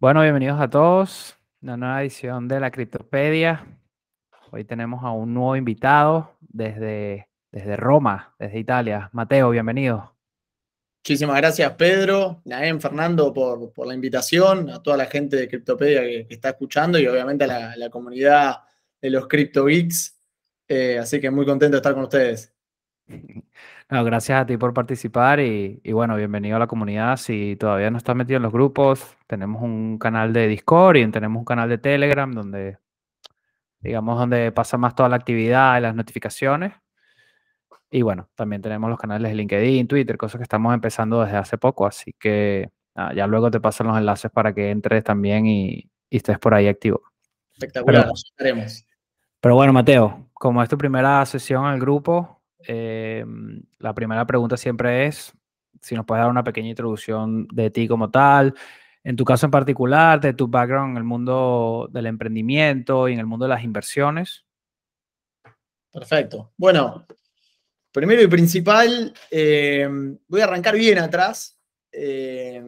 Bueno, bienvenidos a todos. Una nueva edición de la Criptopedia. Hoy tenemos a un nuevo invitado desde, desde Roma, desde Italia. Mateo, bienvenido. Muchísimas gracias, Pedro, Naem, Fernando, por, por, la invitación, a toda la gente de Criptopedia que, que está escuchando y obviamente a la, la comunidad de los Crypto Geeks. Eh, así que muy contento de estar con ustedes. No, gracias a ti por participar y, y, bueno, bienvenido a la comunidad. Si todavía no estás metido en los grupos, tenemos un canal de Discord y tenemos un canal de Telegram donde, digamos, donde pasa más toda la actividad y las notificaciones. Y bueno, también tenemos los canales de LinkedIn, Twitter, cosas que estamos empezando desde hace poco, así que ah, ya luego te pasan los enlaces para que entres también y, y estés por ahí activo. Espectacular, pero. Pero bueno, Mateo, como es tu primera sesión al grupo, eh, la primera pregunta siempre es si nos puedes dar una pequeña introducción de ti como tal, en tu caso en particular, de tu background en el mundo del emprendimiento y en el mundo de las inversiones. Perfecto. Bueno, primero y principal, eh, voy a arrancar bien atrás. Eh,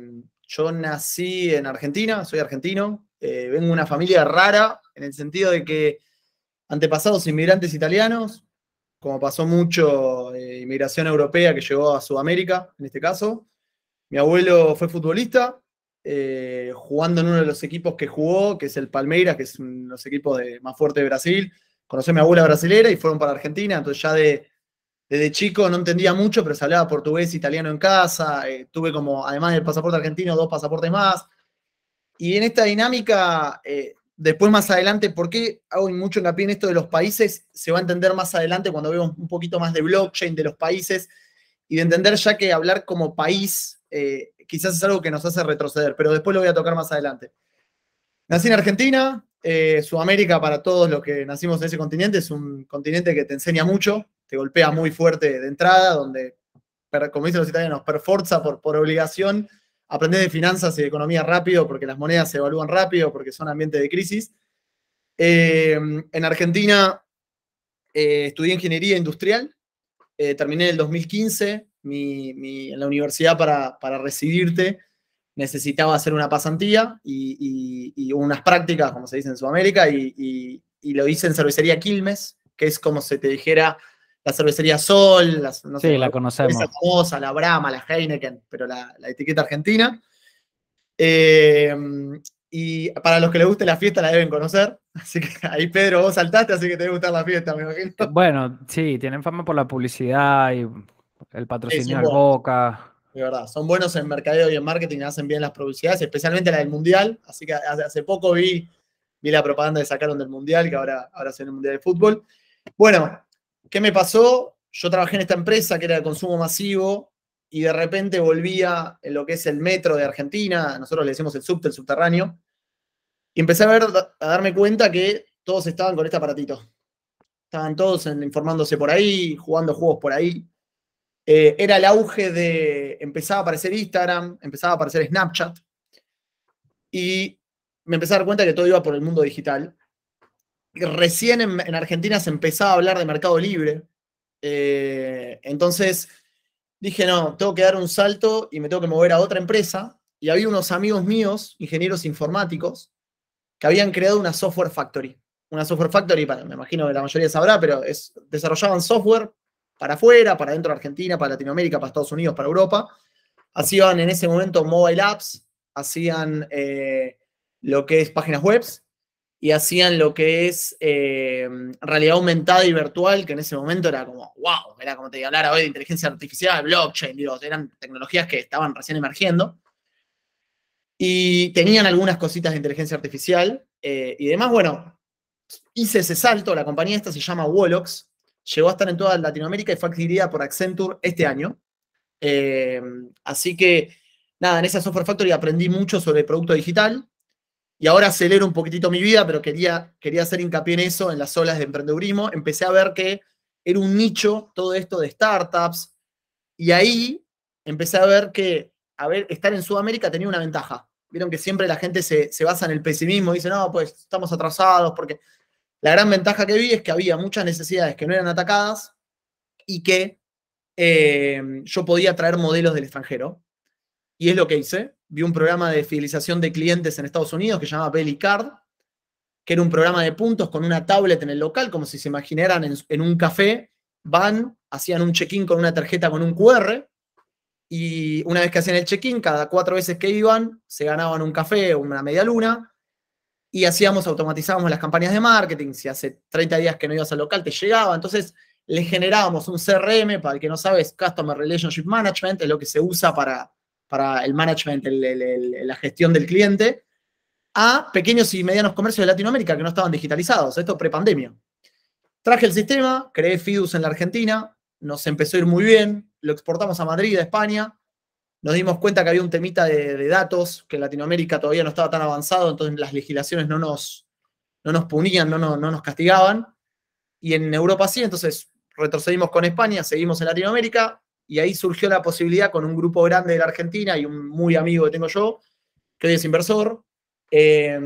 yo nací en Argentina, soy argentino, vengo de una familia rara en el sentido de que antepasados inmigrantes italianos, como pasó mucho eh, inmigración europea que llegó a Sudamérica, en este caso. Mi abuelo fue futbolista, eh, jugando en uno de los equipos que jugó, que es el Palmeiras, que es uno de los equipos más fuertes de Brasil. Conocí a mi abuela brasilera y fueron para Argentina, entonces ya de, desde chico no entendía mucho, pero se hablaba portugués, italiano en casa, eh, tuve como, además del pasaporte argentino, dos pasaportes más. Y en esta dinámica Después, más adelante, ¿por qué hago mucho hincapié en esto de los países? Se va a entender más adelante cuando vemos un poquito más de blockchain de los países y de entender ya que hablar como país eh, quizás es algo que nos hace retroceder, pero después lo voy a tocar más adelante. Nací en Argentina, eh, Sudamérica para todos los que nacimos en ese continente es un continente que te enseña mucho, te golpea muy fuerte de entrada, donde, como dicen los italianos, per forza, por, por obligación, aprender de finanzas y de economía rápido porque las monedas se evalúan rápido, porque son ambientes de crisis. Eh, en Argentina eh, estudié ingeniería industrial, eh, terminé en el 2015, mi, mi, en la universidad para, para, recibirte necesitaba hacer una pasantía y, unas prácticas, como se dice en Sudamérica, y, lo hice en cervecería Quilmes, que es como se te dijera la cervecería Sol, las, no sí, sé, la conocemos. Esa famosa, la Brahma, la Heineken, pero la, la etiqueta argentina. Eh, y para los que les guste la fiesta la deben conocer. Así que ahí, Pedro, vos saltaste, así que te debe gustar la fiesta, me imagino. Bueno, sí, tienen fama por la publicidad y el patrocinio al Boca. De verdad, son buenos en mercadeo y en marketing, hacen bien las publicidades, especialmente la del Mundial. Así que hace poco vi, vi la propaganda que sacaron del Mundial, que ahora, ahora se el Mundial de Fútbol. Bueno, ¿Qué me pasó? Yo trabajé en esta empresa que era de consumo masivo y de repente volvía en lo que es el metro de Argentina, nosotros le decimos el subte, el subterráneo, y empecé a, ver, a darme cuenta que todos estaban con este aparatito. Estaban todos informándose por ahí, jugando juegos por ahí. Eh, era el auge de, empezaba a aparecer Instagram, empezaba a aparecer Snapchat, y me empecé a dar cuenta que todo iba por el mundo digital recién en, en, Argentina se empezaba a hablar de mercado libre. Eh, entonces dije, no, tengo que dar un salto y me tengo que mover a otra empresa. Y había unos amigos míos, ingenieros informáticos, que habían creado una software factory. Una software factory, para, me imagino que la mayoría sabrá, pero es, desarrollaban software para afuera, para dentro de Argentina, para Latinoamérica, para Estados Unidos, para Europa. Hacían en ese momento mobile apps, hacían eh, lo que es páginas webs, y hacían lo que es eh, realidad aumentada y virtual, que en ese momento era como, wow, era como te hablar hoy de inteligencia artificial, blockchain, digo, eran tecnologías que estaban recién emergiendo. Y tenían algunas cositas de inteligencia artificial eh, y demás, bueno, hice ese salto, la compañía esta se llama Wolox, llegó a estar en toda Latinoamérica y fue adquirida por Accenture este año. Eh, así que, nada, en esa Software Factory aprendí mucho sobre producto digital, y ahora acelero un poquitito mi vida, pero quería, quería hacer hincapié en eso, en las olas de emprendedurismo. Empecé a ver que era un nicho todo esto de startups. Y ahí empecé a ver que a ver, estar en Sudamérica tenía una ventaja. Vieron que siempre la gente se, se basa en el pesimismo, dice, no, pues estamos atrasados, porque la gran ventaja que vi es que había muchas necesidades que no eran atacadas y que eh, yo podía traer modelos del extranjero. Y es lo que hice. Vi un programa de fidelización de clientes en Estados Unidos que se llama Belly Card, que era un programa de puntos con una tablet en el local, como si se imaginaran en, en un café, van, hacían un check-in con una tarjeta con un QR, y una vez que hacían el check-in, cada cuatro veces que iban, se ganaban un café o una media luna, y hacíamos, automatizábamos las campañas de marketing, si hace 30 días que no ibas al local, te llegaba, entonces le generábamos un CRM, para el que no sabe, es Customer Relationship Management, es lo que se usa para, para el management, el- la gestión del cliente, a pequeños y medianos comercios de Latinoamérica que no estaban digitalizados, esto prepandemia. Traje el sistema, creé Fidus en la Argentina, nos empezó a ir muy bien, lo exportamos a Madrid, a España, nos dimos cuenta que había un temita de, de datos, que en Latinoamérica todavía no estaba tan avanzado, entonces las legislaciones no nos, no nos punían, no, no, no nos castigaban, y en Europa sí, entonces retrocedimos con España, seguimos en Latinoamérica, y ahí surgió la posibilidad con un grupo grande de la Argentina y un muy amigo que tengo yo, que hoy es inversor, eh,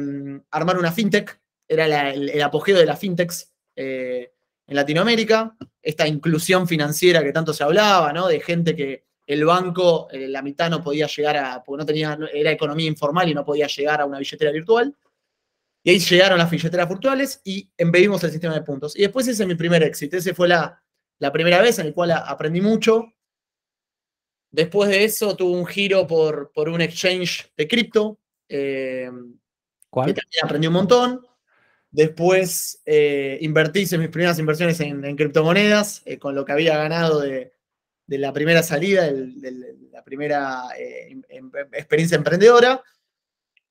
armar una fintech, era el, apogeo de las fintechs eh, en Latinoamérica, esta inclusión financiera que tanto se hablaba, ¿no? De gente que el banco, eh, la mitad no podía llegar a, porque no tenía, era economía informal y no podía llegar a una billetera virtual. Y ahí llegaron las billeteras virtuales y embebimos el sistema de puntos. Y después ese es mi primer éxito. Ese fue la, la primera vez en el cual aprendí mucho. Después de eso tuve un giro por, por un exchange de cripto, eh, que ¿Cuál? también aprendí un montón. Después eh, invertí, hice mis primeras inversiones en, en criptomonedas, eh, con lo que había ganado de, de la primera salida, del- la primera em- em- experiencia emprendedora.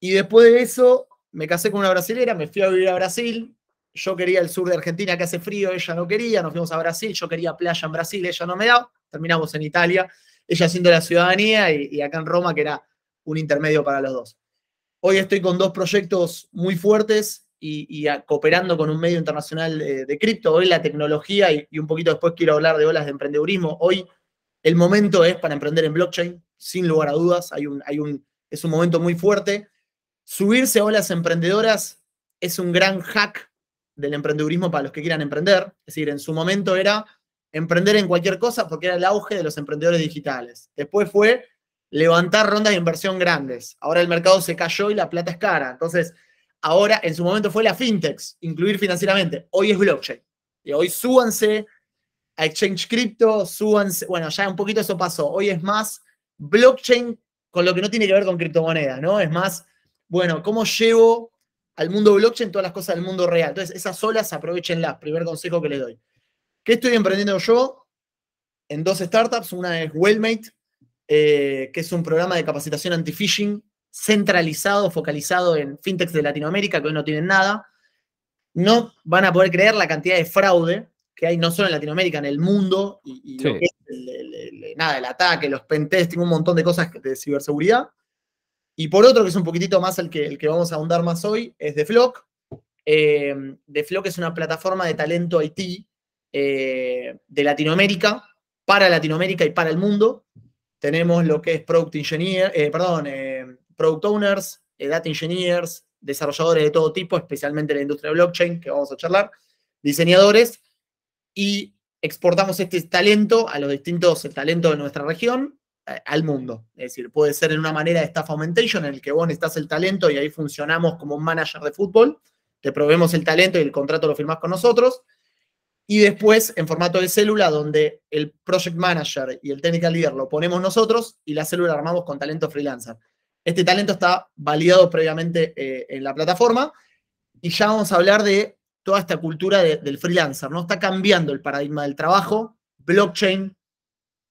Y después de eso me casé con una brasilera, me fui a vivir a Brasil. Yo quería el sur de Argentina que hace frío, ella no quería, nos fuimos a Brasil, yo quería playa en Brasil, ella no me da, terminamos en Italia, ella haciendo la ciudadanía y, acá en Roma, que era un intermedio para los dos. Hoy estoy con dos proyectos muy fuertes y, y cooperando con un medio internacional de, de cripto. Hoy la tecnología, y, y un poquito después quiero hablar de olas de emprendedurismo. Hoy el momento es para emprender en blockchain, sin lugar a dudas. Hay un, hay un, es un momento muy fuerte. Subirse a olas emprendedoras es un gran hack del emprendedurismo para los que quieran emprender. Es decir, en su momento era emprender en cualquier cosa porque era el auge de los emprendedores digitales. Después fue levantar rondas de inversión grandes. Ahora el mercado se cayó y la plata es cara. Entonces, ahora en su momento fue la fintechs, incluir financieramente. Hoy es blockchain. Y hoy súbanse a Exchange Crypto, súbanse. Bueno, ya un poquito eso pasó. Hoy es más blockchain con lo que no tiene que ver con criptomonedas, ¿no? Es más, bueno, ¿cómo llevo al mundo blockchain todas las cosas del mundo real? Entonces, esas olas aprovechenlas. Primer consejo que les doy. ¿Qué estoy emprendiendo yo? En dos startups. Una es Wellmate, eh, que es un programa de capacitación anti-phishing centralizado, focalizado en fintechs de Latinoamérica, que hoy no tienen nada. No van a poder creer la cantidad de fraude que hay no solo en Latinoamérica, en el mundo, y, y lo Sí. que es el, el- el- nada, el ataque, los pentesting, un montón de cosas de ciberseguridad. Y por otro, que es un poquitito más el que, el que vamos a ahondar más hoy, es The Flock. Eh, The Flock es una plataforma de talento IT eh, de Latinoamérica, para Latinoamérica y para el mundo. Tenemos lo que es Product Engineer, eh, perdón, eh, Product Owners, eh, Data Engineers, desarrolladores de todo tipo, especialmente en la industria de blockchain, que vamos a charlar, diseñadores, y exportamos este talento a los distintos talentos de nuestra región eh, al mundo. Es decir, puede ser en una manera de staff augmentation en el que vos necesitas el talento y ahí funcionamos como un manager de fútbol, te proveemos el talento y el contrato lo firmás con nosotros. Y después en formato de célula, donde el project manager y el technical leader lo ponemos nosotros y la célula la armamos con talento freelancer. Este talento está validado previamente eh, en la plataforma y ya vamos a hablar de toda esta cultura de- del freelancer, ¿no? Está cambiando el paradigma del trabajo. Blockchain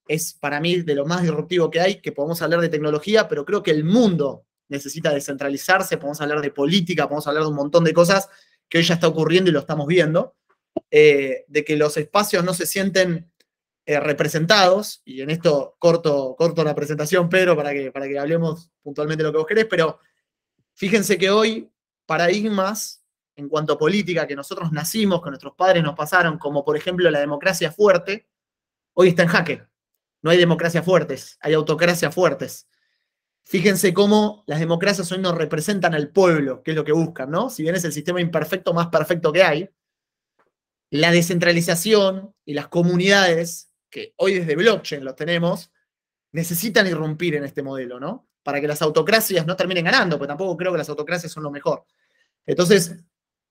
es para mí de lo más disruptivo que hay, que podemos hablar de tecnología, pero creo que el mundo necesita descentralizarse, podemos hablar de política, podemos hablar de un montón de cosas que hoy ya está ocurriendo y lo estamos viendo, eh, de que los espacios no se sienten eh, representados, y en esto corto, corto la presentación, Pedro, para que, para que hablemos puntualmente de lo que vos querés, pero fíjense que hoy paradigmas en cuanto a política que nosotros nacimos, que nuestros padres nos pasaron, como por ejemplo la democracia fuerte, hoy está en jaque. No hay democracias fuertes, hay autocracias fuertes. Fíjense cómo las democracias hoy no representan al pueblo, que es lo que buscan, ¿no? Si bien es el sistema imperfecto más perfecto que hay, la descentralización y las comunidades, que hoy desde blockchain lo tenemos, necesitan irrumpir en este modelo, ¿no? para que las autocracias no terminen ganando, porque tampoco creo que las autocracias son lo mejor. Entonces,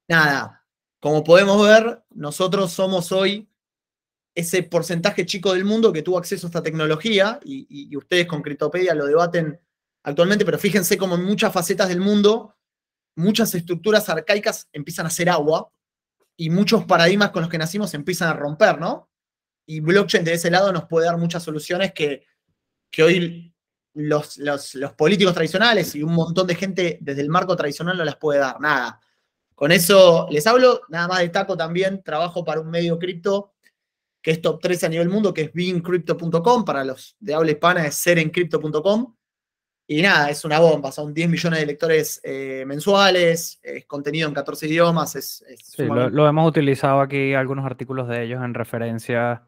nada, como podemos ver, nosotros somos hoy ese porcentaje chico del mundo que tuvo acceso a esta tecnología y, ustedes con Criptopedia lo debaten actualmente, pero fíjense como en muchas facetas del mundo, muchas estructuras arcaicas empiezan a hacer agua y muchos paradigmas con los que nacimos empiezan a romper, ¿no? Y blockchain de ese lado nos puede dar muchas soluciones que, que hoy los, los, políticos tradicionales y un montón de gente desde el marco tradicional no las puede dar, nada. Con eso les hablo, nada más destaco también, trabajo para un medio cripto que es top 3 a nivel mundo, que es beinCrypto.com, para los de habla hispana es serencrypto.com. Y nada, es una bomba, son 10 millones de lectores eh, mensuales, es contenido en 14 idiomas. Es, sí, lo, hemos utilizado aquí, algunos artículos de ellos en referencia,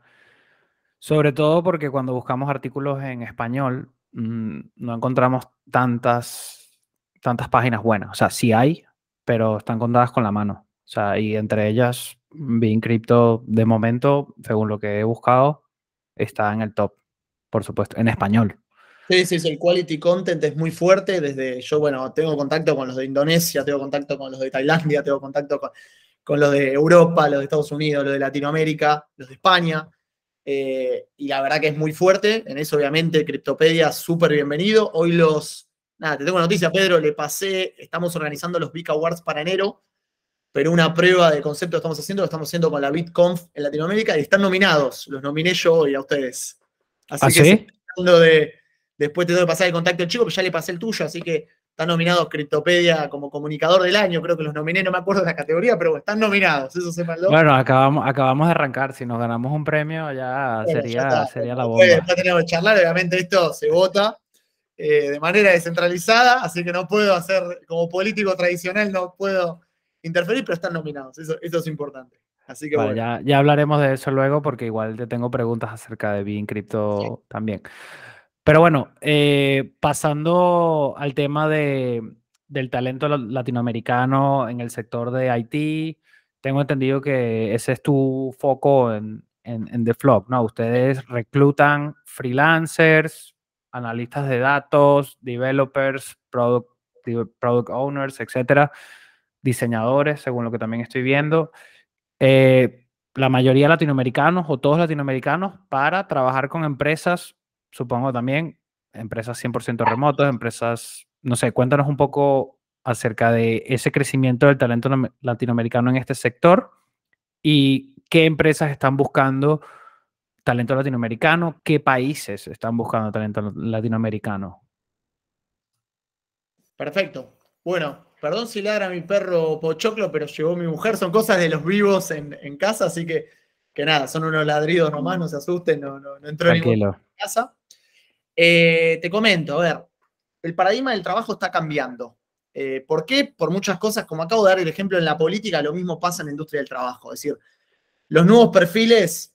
sobre todo porque cuando buscamos artículos en español, mm, no encontramos tantas, tantas páginas buenas. O sea, sí hay, pero están contadas con la mano. O sea, y entre ellas Bien Crypto, de momento, según lo que he buscado, está en el top, por supuesto, en español. Sí, sí, sí, el quality content es muy fuerte. Desde yo, bueno, tengo contacto con los de Indonesia, tengo contacto con los de Tailandia, tengo contacto con, los de Europa, los de Estados Unidos, los de Latinoamérica, los de España. Eh, y la verdad que es muy fuerte. En eso, obviamente, Cryptopedia, súper bienvenido. Hoy los. Nada, te tengo noticia, Pedro. Le pasé, estamos organizando los Big Awards para enero pero una prueba de concepto que estamos haciendo lo estamos haciendo con la BitConf en Latinoamérica y están nominados. Los nominé yo hoy a ustedes. Así ¿Ah, que de, después te doy que pasar el contacto al chico, pero ya le pasé el tuyo, así que están nominados Criptopedia como comunicador del año, creo que los nominé, no me acuerdo de la categoría, pero están nominados, eso se Bueno, acabamos, acabamos de arrancar, si nos ganamos un premio ya sería, sería la bomba. Después tenemos que charlar, obviamente esto se vota eh, de manera descentralizada, así que no puedo hacer, como político tradicional, no puedo interferir, pero están nominados. Eso, es importante. Así que bueno. ya, ya, hablaremos de eso luego porque igual te tengo preguntas acerca de Being Crypto también. Pero bueno, eh, pasando al tema de, del talento latinoamericano en el sector de IT, tengo entendido que ese es tu foco en, en, The Flop, ¿no? Ustedes reclutan freelancers, analistas de datos, developers, product, product owners, etcétera diseñadores, según lo que también estoy viendo. Eh, la mayoría latinoamericanos o todos latinoamericanos para trabajar con empresas, supongo también, empresas 100% remotos, empresas, no sé, cuéntanos un poco acerca de ese crecimiento del talento latinoamericano en este sector y qué empresas están buscando talento latinoamericano, qué países están buscando talento latinoamericano. Perfecto. Bueno, Perdón si ladra mi perro Pochoclo, pero llegó mi mujer. Son cosas de los vivos en, casa, así que, que nada, son unos ladridos nomás, no se asusten, no, no, no entró en casa. Eh, te comento, a ver, el paradigma del trabajo está cambiando. Eh, ¿Por qué? Por muchas cosas, como acabo de dar el ejemplo en la política, lo mismo pasa en la industria del trabajo. Es decir, los nuevos perfiles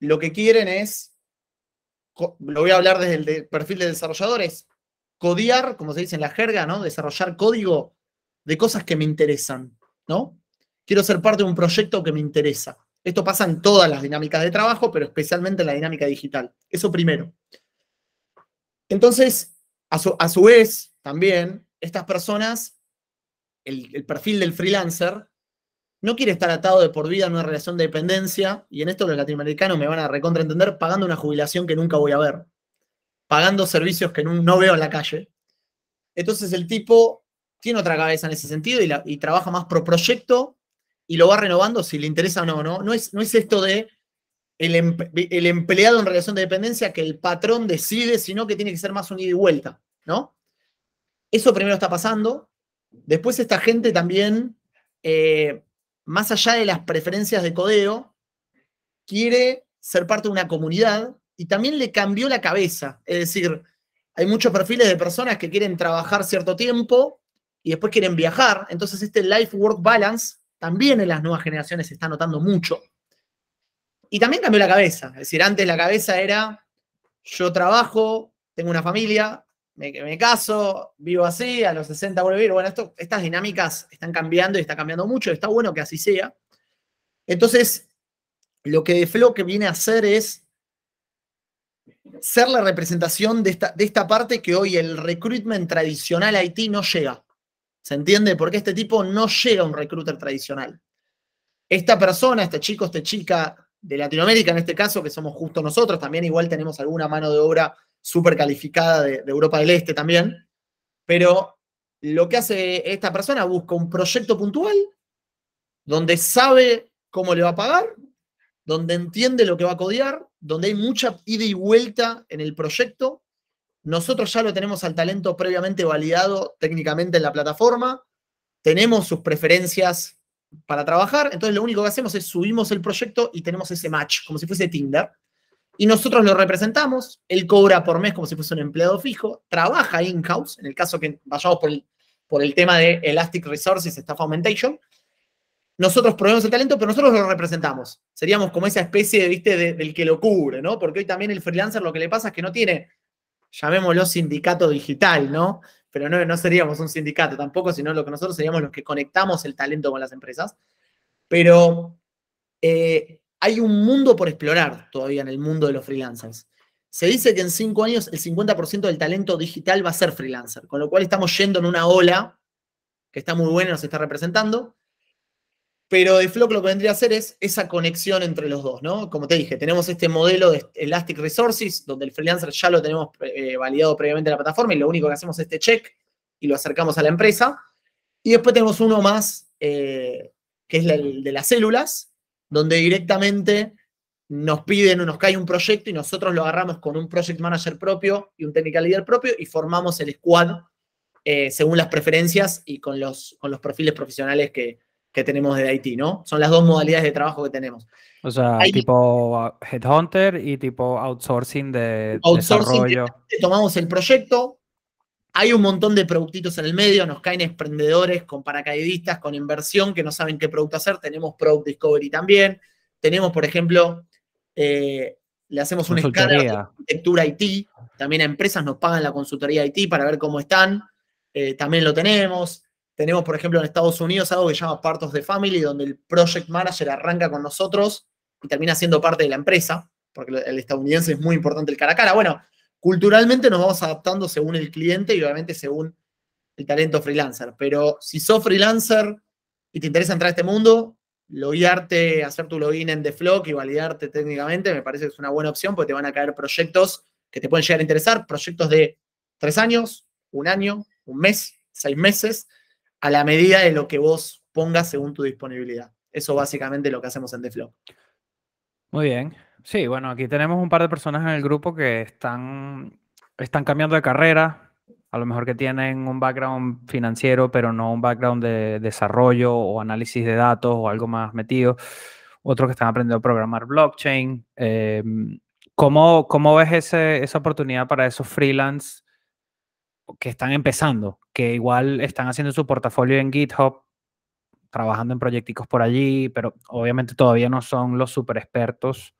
lo que quieren es, lo voy a hablar desde el perfil de desarrolladores, codiar, como se dice en la jerga, ¿no? Desarrollar código de cosas que me interesan, ¿no? Quiero ser parte de un proyecto que me interesa. Esto pasa en todas las dinámicas de trabajo, pero especialmente en la dinámica digital. Eso primero. Entonces, a su, vez, también, estas personas, el, perfil del freelancer, no quiere estar atado de por vida en una relación de dependencia, y en esto los latinoamericanos me van a recontraentender, pagando una jubilación que nunca voy a ver, pagando servicios que no, no veo en la calle. Entonces el tipo tiene otra cabeza en ese sentido y, trabaja más pro proyecto y lo va renovando si le interesa o no. No, no, es, no es esto de el, empleado en relación de dependencia que el patrón decide, sino que tiene que ser más un ida y vuelta, ¿no? Eso primero está pasando. Después esta gente también, eh, más allá de las preferencias de codeo, quiere ser parte de una comunidad y también le cambió la cabeza. Es decir, hay muchos perfiles de personas que quieren trabajar cierto tiempo y después quieren viajar. Entonces este life-work balance también en las nuevas generaciones se está notando mucho. Y también cambió la cabeza. Es decir, antes la cabeza era, yo trabajo, tengo una familia, me, caso, vivo así, a los 60 vuelvo a vivir. Bueno, esto, estas dinámicas están cambiando y está cambiando mucho. Está bueno que así sea. Entonces, lo que que viene a hacer es ser la representación de esta, de esta parte que hoy el recruitment tradicional Haití no llega. ¿Se entiende? Porque este tipo no llega a un recruiter tradicional. Esta persona, este chico, esta chica de Latinoamérica, en este caso, que somos justo nosotros, también igual tenemos alguna mano de obra súper calificada de, de Europa del Este también, pero lo que hace esta persona busca un proyecto puntual donde sabe cómo le va a pagar, donde entiende lo que va a codear, donde hay mucha ida y vuelta en el proyecto. Nosotros ya lo tenemos al talento previamente validado técnicamente en la plataforma, tenemos sus preferencias para trabajar, entonces lo único que hacemos es subimos el proyecto y tenemos ese match, como si fuese Tinder, y nosotros lo representamos, él cobra por mes como si fuese un empleado fijo, trabaja in-house, en el caso que vayamos por el, por el tema de Elastic Resources, Staff Augmentation, nosotros proveemos el talento, pero nosotros lo representamos. Seríamos como esa especie, ¿viste? del que lo cubre, ¿no? Porque hoy también el freelancer lo que le pasa es que no tiene, llamémoslo sindicato digital, ¿no? Pero no, no seríamos un sindicato tampoco, sino lo que nosotros seríamos los que conectamos el talento con las empresas. Pero eh, hay un mundo por explorar todavía en el mundo de los freelancers. Se dice que en cinco años el 50% del talento digital va a ser freelancer, con lo cual estamos yendo en una ola que está muy buena y nos está representando pero de Flock lo que vendría a hacer es esa conexión entre los dos, ¿no? Como te dije, tenemos este modelo de Elastic Resources, donde el freelancer ya lo tenemos eh, validado previamente en la plataforma y lo único que hacemos es este check y lo acercamos a la empresa. Y después tenemos uno más, eh, que es el de las células, donde directamente nos piden o nos cae un proyecto y nosotros lo agarramos con un project manager propio y un technical leader propio y formamos el squad eh, según las preferencias y con los, con los perfiles profesionales que, que tenemos de Haití, ¿no? Son las dos modalidades de trabajo que tenemos. O sea, tipo headhunter y tipo outsourcing de desarrollo. Tomamos el proyecto, hay un montón de productitos en el medio, nos caen emprendedores con paracaidistas, con inversión que no saben qué producto hacer. Tenemos Product Discovery también. Tenemos, por ejemplo, eh, le hacemos un escáner de arquitectura IT. También a empresas nos pagan la consultoría IT para ver cómo están. Eh, también lo tenemos. Tenemos, por ejemplo, en Estados Unidos algo que se llama Part of the Family, donde el project manager arranca con nosotros y termina siendo parte de la empresa, porque el estadounidense es muy importante el cara a cara. Bueno, culturalmente nos vamos adaptando según el cliente y obviamente según el talento freelancer. Pero si sos freelancer y te interesa entrar a este mundo, loguearte, hacer tu login en The Flock y validarte técnicamente, me parece que es una buena opción porque te van a caer proyectos que te pueden llegar a interesar, proyectos de tres años, un año, un mes, seis meses, a la medida de lo que vos pongas según tu disponibilidad. Eso básicamente es lo que hacemos en Flow. Muy bien. Sí, bueno, aquí tenemos un par de personas en el grupo que están, están cambiando de carrera, a lo mejor que tienen un background financiero, pero no un background de desarrollo o análisis de datos o algo más metido. Otros que están aprendiendo a programar blockchain. Em, ¿cómo, ¿cómo, ves ese, esa oportunidad para esos freelance que están empezando, que igual están haciendo su portafolio en GitHub, trabajando en proyectos por allí, pero obviamente todavía no son los super expertos.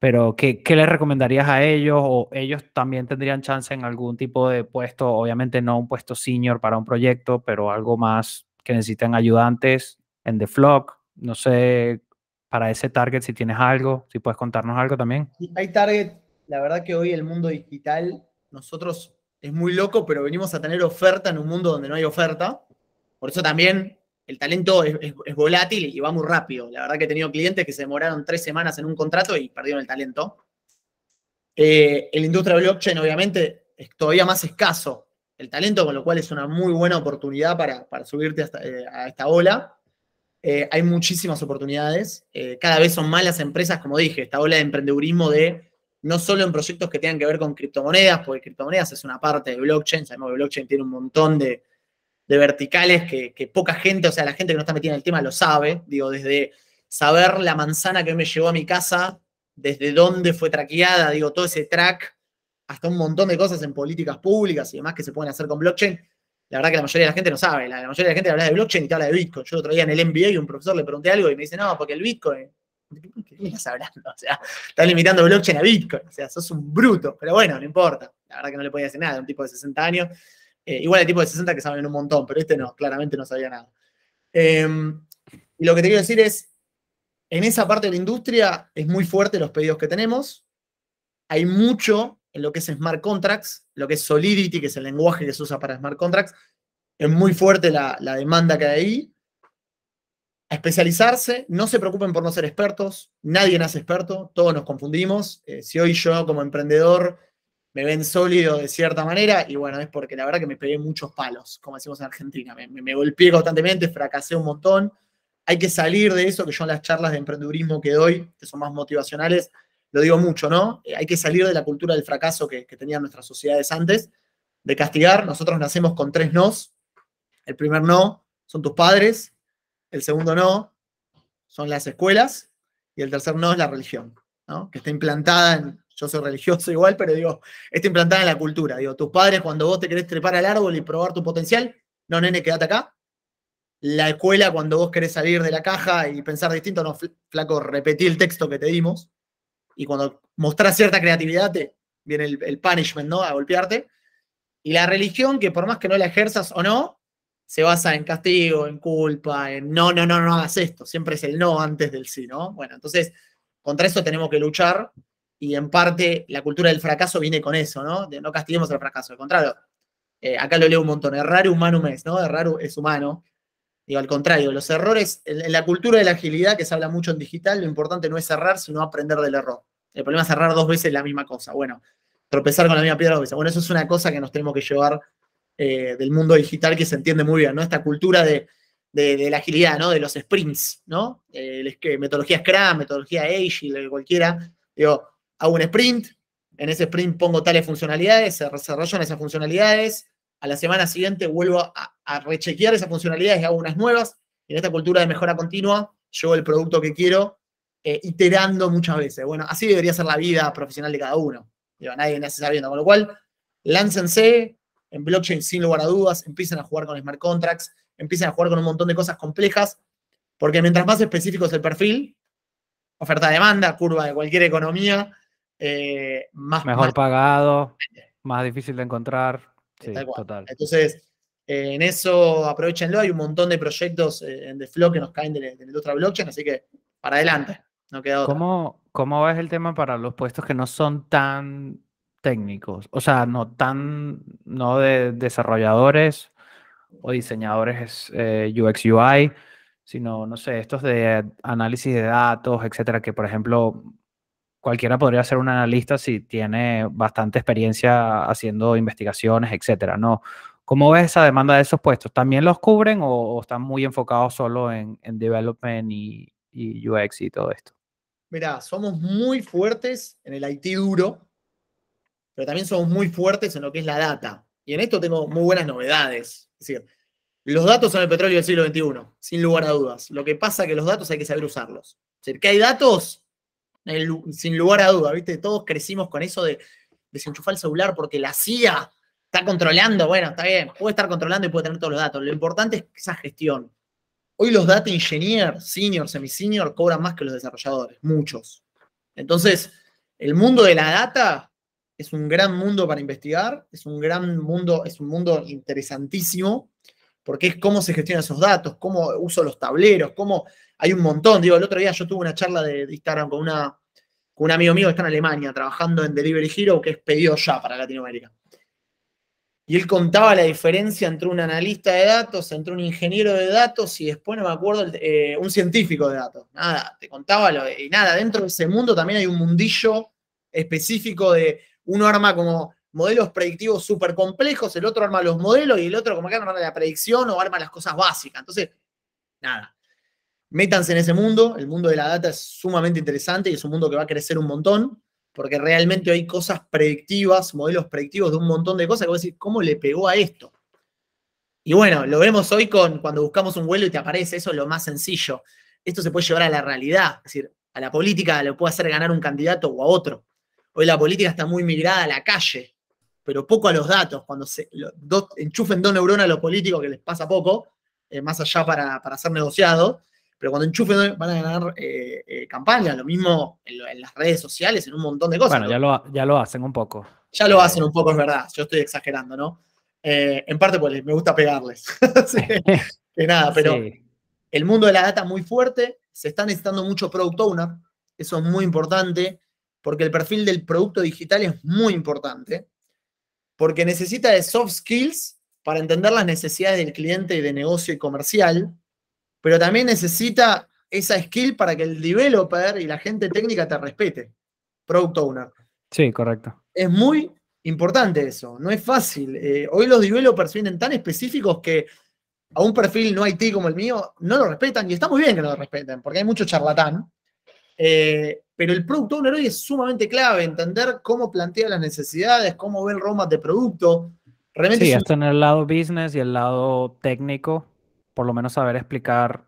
Pero, ¿qué, ¿qué les recomendarías a ellos? ¿O ellos también tendrían chance en algún tipo de puesto? Obviamente no un puesto senior para un proyecto, pero algo más que necesiten ayudantes en The Flock. No sé, para ese target, si tienes algo, si puedes contarnos algo también. Hay target, la verdad que hoy el mundo digital, nosotros es muy loco, pero venimos a tener oferta en un mundo donde no hay oferta. Por eso también el talento es, volátil y va muy rápido. La verdad que he tenido clientes que se demoraron tres semanas en un contrato y perdieron el talento. Eh, en la industria blockchain, obviamente, es todavía más escaso el talento, con lo cual es una muy buena oportunidad para, subirte eh, a esta, ola. Eh, hay muchísimas oportunidades. cada vez son más las empresas, como dije, esta ola de emprendedurismo de no solo en proyectos que tengan que ver con criptomonedas, porque criptomonedas es una parte de blockchain, sabemos que blockchain tiene un montón de, verticales que, poca gente, o sea, la gente que no está metida en el tema lo sabe, digo, desde saber la manzana que me llegó a mi casa, desde dónde fue traqueada, digo, todo ese track, hasta un montón de cosas en políticas públicas y demás que se pueden hacer con blockchain. La verdad que la mayoría de la gente no sabe, la, mayoría de la gente habla de blockchain y te habla de Bitcoin. Yo otro día en el MBA y un profesor le pregunté algo y me dice, no, porque el Bitcoin ¿Qué estás hablando? O sea, estás limitando blockchain a Bitcoin. O sea, sos un bruto. Pero bueno, no importa. La verdad que no le podía decir nada. Un tipo de 60 años. Eh, igual el tipo de 60 que saben un montón, pero este no, claramente no sabía nada. Em, y lo que te quiero decir es, en esa parte de la industria es muy fuerte los pedidos que tenemos. hay mucho en lo que es smart contracts, lo que es Solidity, que es el lenguaje que se usa para smart contracts. Es muy fuerte la, la demanda que hay ahí. A especializarse, no se preocupen por no ser expertos, nadie nace experto, todos nos confundimos. Eh, si hoy yo como emprendedor me ven sólido de cierta manera, y bueno, es porque la verdad que me pegué muchos palos, como decimos en Argentina, me, golpeé constantemente, fracasé un montón. Hay que salir de eso, que yo en las charlas de emprendedurismo que doy, que son más motivacionales, lo digo mucho, ¿no? Eh, hay que salir de la cultura del fracaso que, que tenían nuestras sociedades antes, de castigar. Nosotros nacemos con tres nos. El primer no son tus padres, el segundo no son las escuelas y el tercer no es la religión, ¿no? Que está implantada en, yo soy religioso igual, pero digo, está implantada en la cultura. Digo, tus padres cuando vos te querés trepar al árbol y probar tu potencial, no, nene, quédate acá. La escuela cuando vos querés salir de la caja y pensar distinto, no, flaco, repetí el texto que te dimos y cuando mostrás cierta creatividad te viene el, el, punishment, ¿no? A golpearte. Y la religión, que por más que no la ejerzas o no, se basa en castigo, en culpa, en no, no, no, no hagas esto. Siempre es el no antes del sí, ¿no? Bueno, entonces, contra eso tenemos que luchar y en parte la cultura del fracaso viene con eso, ¿no? De no castiguemos el fracaso. Al contrario, eh, acá lo leo un montón, errar humanum es, ¿no? Errar es humano. Digo, al contrario, los errores, en la cultura de la agilidad que se habla mucho en digital, lo importante no es errar, sino aprender del error. El problema es errar dos veces la misma cosa. Bueno, tropezar con la misma piedra dos veces. Bueno, eso es una cosa que nos tenemos que llevar eh, del mundo digital que se entiende muy bien, ¿no? Esta cultura de, de, de la agilidad, ¿no? De los sprints, ¿no? Eh, metodología Scrum, metodología Agile, cualquiera. Digo, hago un sprint, en ese sprint pongo tales funcionalidades, se desarrollan esas funcionalidades, a la semana siguiente vuelvo a, a rechequear esas funcionalidades y hago unas nuevas. Y en esta cultura de mejora continua, llevo el producto que quiero, eh, iterando muchas veces. Bueno, así debería ser la vida profesional de cada uno. Digo, nadie nace sabiendo. Con lo cual, láncense en blockchain sin lugar a dudas, empiecen a jugar con smart contracts, empiecen a jugar con un montón de cosas complejas, porque mientras más específico es el perfil, oferta-demanda, curva de cualquier economía, eh, más... Mejor más, pagado, más difícil de encontrar. Sí, total. Entonces, eh, en eso aprovechenlo. Hay un montón de proyectos eh, en The Flow que nos caen de, de la industria blockchain, así que para adelante. No queda otra. ¿Cómo, ¿Cómo ves el tema para los puestos que no son tan técnicos? O sea, no tan, no de desarrolladores o diseñadores eh, UX UI, sino, no sé, estos de análisis de datos, etcétera, que por ejemplo cualquiera podría ser un analista si tiene bastante experiencia haciendo investigaciones, etcétera, ¿no? ¿Cómo ves esa demanda de esos puestos? ¿También los cubren o, o están muy enfocados solo en, en development y, y, UX y todo esto? Mira, somos muy fuertes en el IT duro, pero también somos muy fuertes en lo que es la data. Y en esto tengo muy buenas novedades. Es decir, los datos son el petróleo del siglo XXI, sin lugar a dudas. Lo que pasa es que los datos hay que saber usarlos. Es decir, que hay datos, sin lugar a dudas, ¿viste? Todos crecimos con eso de desenchufar el celular porque la CIA está controlando. Bueno, está bien, puede estar controlando y puede tener todos los datos. Lo importante es esa gestión. Hoy los data engineers, senior, semi-senior, cobran más que los desarrolladores, muchos. Entonces, el mundo de la data es un gran mundo para investigar, es un gran mundo, es un mundo interesantísimo, porque es cómo se gestionan esos datos, cómo uso los tableros, cómo hay un montón. Digo, el otro día yo tuve una charla de, Instagram con, una, con un amigo mío que está en Alemania trabajando en Delivery Hero, que es pedido ya para Latinoamérica. Y él contaba la diferencia entre un analista de datos, entre un ingeniero de datos y después, no me acuerdo, eh, un científico de datos. Nada, te contaba lo y nada, dentro de ese mundo también hay un mundillo específico de uno arma como modelos predictivos súper complejos, el otro arma los modelos y el otro como que arma la predicción o arma las cosas básicas. Entonces, nada, métanse en ese mundo, el mundo de la data es sumamente interesante y es un mundo que va a crecer un montón porque realmente hay cosas predictivas, modelos predictivos de un montón de cosas que vos decís, ¿cómo le pegó a esto? Y bueno, lo vemos hoy con cuando buscamos un vuelo y te aparece eso, lo más sencillo. Esto se puede llevar a la realidad, es decir, a la política le puede hacer ganar un candidato o a otro. Hoy la política está muy migrada a la calle, pero poco a los datos. Cuando se dos, enchufen dos neuronas a los políticos, que les pasa poco, eh, más allá para, para ser negociado, pero cuando enchufen van a ganar eh, eh, campañas, lo mismo en, las redes sociales, en un montón de cosas. Bueno, ya lo, ya lo hacen un poco. Ya lo hacen un poco, es verdad, yo estoy exagerando, ¿no? Eh, en parte pues me gusta pegarles. sí, que nada, pero sí. el mundo de la data muy fuerte, se está necesitando mucho product owner, eso es muy importante. Porque el perfil del producto digital es muy importante, porque necesita de soft skills para entender las necesidades del cliente y de negocio y comercial, pero también necesita esa skill para que el developer y la gente técnica te respete, product owner. Sí, correcto. Es muy importante eso, no es fácil. Eh, hoy los developers vienen tan específicos que a un perfil no IT como el mío no lo respetan y está muy bien que no lo respeten, porque hay mucho charlatán. Eh, pero el product owner hoy es sumamente clave, entender cómo plantea las necesidades, cómo ve el roadmap de producto. Realmente sí, esto en el lado business y el lado técnico, por lo menos saber explicar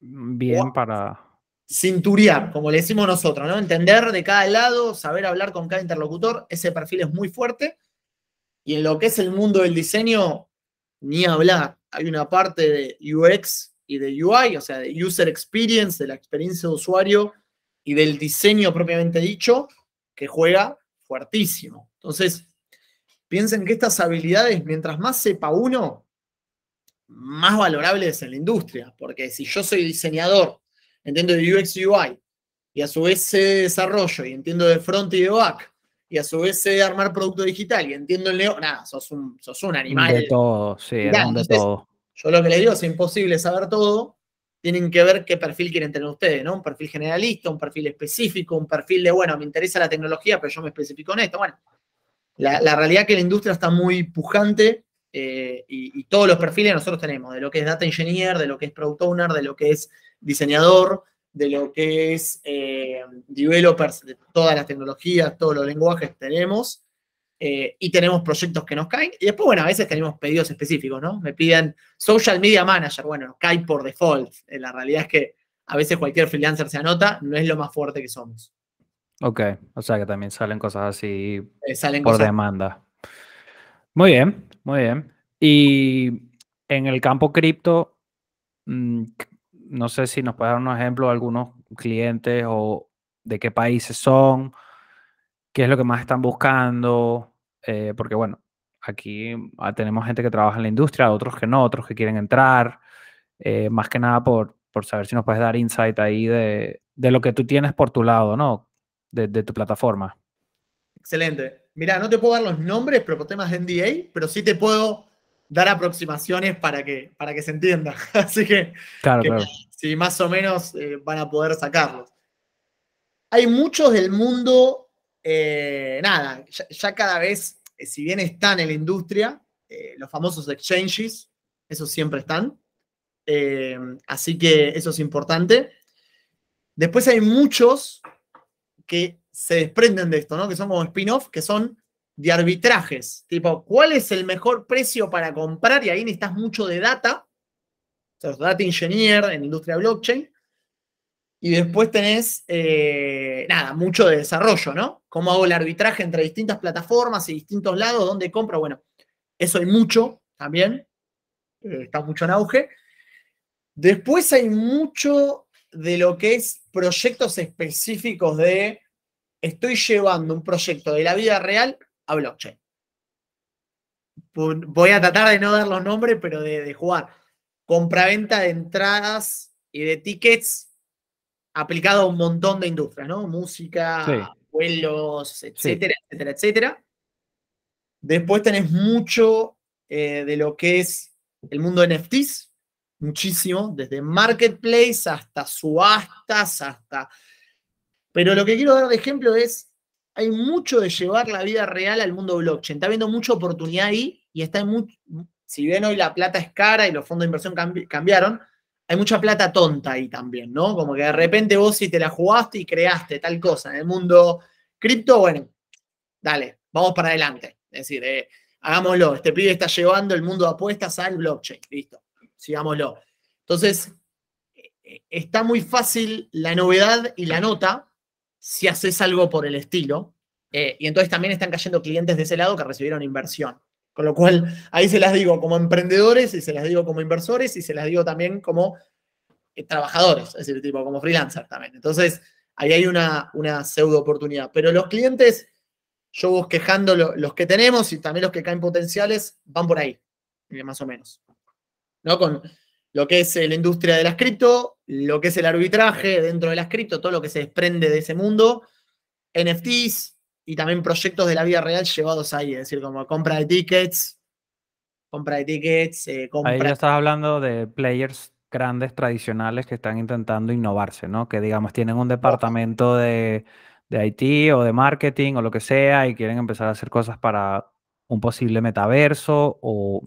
bien para... Cinturiar, como le decimos nosotros, ¿no? Entender de cada lado, saber hablar con cada interlocutor, ese perfil es muy fuerte. Y en lo que es el mundo del diseño, ni hablar. Hay una parte de UX y de UI, o sea, de User Experience, de la experiencia de usuario y del diseño propiamente dicho, que juega fuertísimo. Entonces, piensen que estas habilidades, mientras más sepa uno, más valorables en la industria, porque si yo soy diseñador, entiendo de UX y UI, y a su vez sé de desarrollo, y entiendo de front y de back, y a su vez sé de armar producto digital, y entiendo el neo, nada, sos un, sos un animal. De todo, sí, de todo. Yo lo que les digo es imposible saber todo, tienen que ver qué perfil quieren tener ustedes, ¿no? Un perfil generalista, un perfil específico, un perfil de, bueno, me interesa la tecnología, pero yo me especifico en esto. Bueno, la, realidad es que la industria está muy pujante eh, y, todos los perfiles nosotros tenemos, de lo que es data engineer, de lo que es product owner, de lo que es diseñador, de lo que es eh, developers de todas las tecnologías, todos los lenguajes tenemos. Eh, y tenemos proyectos que nos caen. Y después, bueno, a veces tenemos pedidos específicos, ¿no? Me piden social media manager, bueno, cae por default. la realidad es que a veces cualquier freelancer se anota, no es lo más fuerte que somos. Ok, o sea que también salen cosas así por demanda. Muy bien, muy bien. Y en el campo cripto, mm, no sé si nos puede dar un ejemplo de algunos clientes o de qué países son, qué es lo que más están buscando, eh, porque bueno, aquí ah, tenemos gente que trabaja en la industria, otros que no, otros que quieren entrar, eh, más que nada por, por saber si nos puedes dar insight ahí de, lo que tú tienes por tu lado, ¿no? De, de tu plataforma. Excelente. Mira, no te puedo dar los nombres, pero por temas de NDA, pero sí te puedo dar aproximaciones para que, para que se entienda. Así que, claro, claro. si más o menos eh, van a poder sacarlos. Hay muchos del mundo, eh, nada, ya, cada vez, eh, si bien están en la industria, los famosos exchanges, esos siempre están. así que eso es importante. Después hay muchos que se desprenden de esto, ¿no? Que son como spin-off, que son de arbitrajes. Tipo, ¿cuál es el mejor precio para comprar? Y ahí necesitas mucho de data. O sea, data engineer en industria blockchain. Y después tenés, eh, nada, mucho de desarrollo, ¿no? ¿Cómo hago el arbitraje entre distintas plataformas y distintos lados? ¿Dónde compro? Bueno, eso hay mucho también. Eh, está mucho en auge. Después hay mucho de lo que es proyectos específicos de estoy llevando un proyecto de la vida real a blockchain. Voy a tratar de no dar los nombres, pero de, jugar. Compra-venta de entradas y de tickets aplicado a un montón de industrias, ¿no? Música, vuelos, etcétera, etcétera, etcétera. Después tenés mucho eh, de lo que es el mundo de NFTs, muchísimo, desde marketplace hasta subastas, hasta pero lo que quiero dar de ejemplo es, hay mucho de llevar la vida real al mundo blockchain. Está habiendo mucha oportunidad ahí y está en mucho, si bien hoy la plata es cara y los fondos de inversión cambiaron, hay mucha plata tonta ahí también, ¿no? Como que de repente vos si te la jugaste y creaste tal cosa en el mundo cripto, bueno, dale, vamos para adelante. Es decir, eh, hagámoslo. Este pibe está llevando el mundo de apuestas al blockchain. Listo, sigámoslo. Entonces, eh, eh, está muy fácil la novedad y la nota, si haces algo por el estilo. Eh, y entonces también están cayendo clientes de ese lado que recibieron inversión. Con lo cual, ahí se las digo como emprendedores y se las digo como inversores y se las digo también como eh, trabajadores, es decir, tipo como freelancer también. Entonces, ahí hay una, una pseudo oportunidad. Pero los clientes, yo vos quejando los que tenemos y también los que caen potenciales, van por ahí, eh, más o menos. ¿No? Con, lo que es la industria de las cripto, lo que es el arbitraje dentro de las cripto, todo lo que se desprende de ese mundo, NFTs y también proyectos de la vida real llevados ahí, es decir, como compra de tickets, compra de tickets, eh, compra... Ahí ya estás hablando de players grandes tradicionales que están intentando innovarse, ¿no? Que digamos tienen un departamento de, de IT o de marketing o lo que sea y quieren empezar a hacer cosas para un posible metaverso o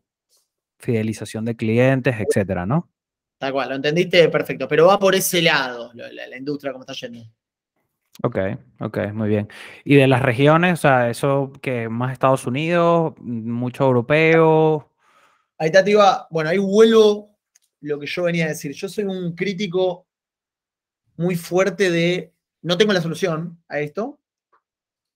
fidelización de clientes, etcétera, ¿no? Tal cual, lo entendiste perfecto, pero va por ese lado la, la industria como está yendo. Ok, ok, muy bien. ¿Y de las regiones, o sea, eso que más Estados Unidos, mucho europeo? Ahí te iba, bueno, ahí vuelvo lo que yo venía a decir. Yo soy un crítico muy fuerte de, no tengo la solución a esto,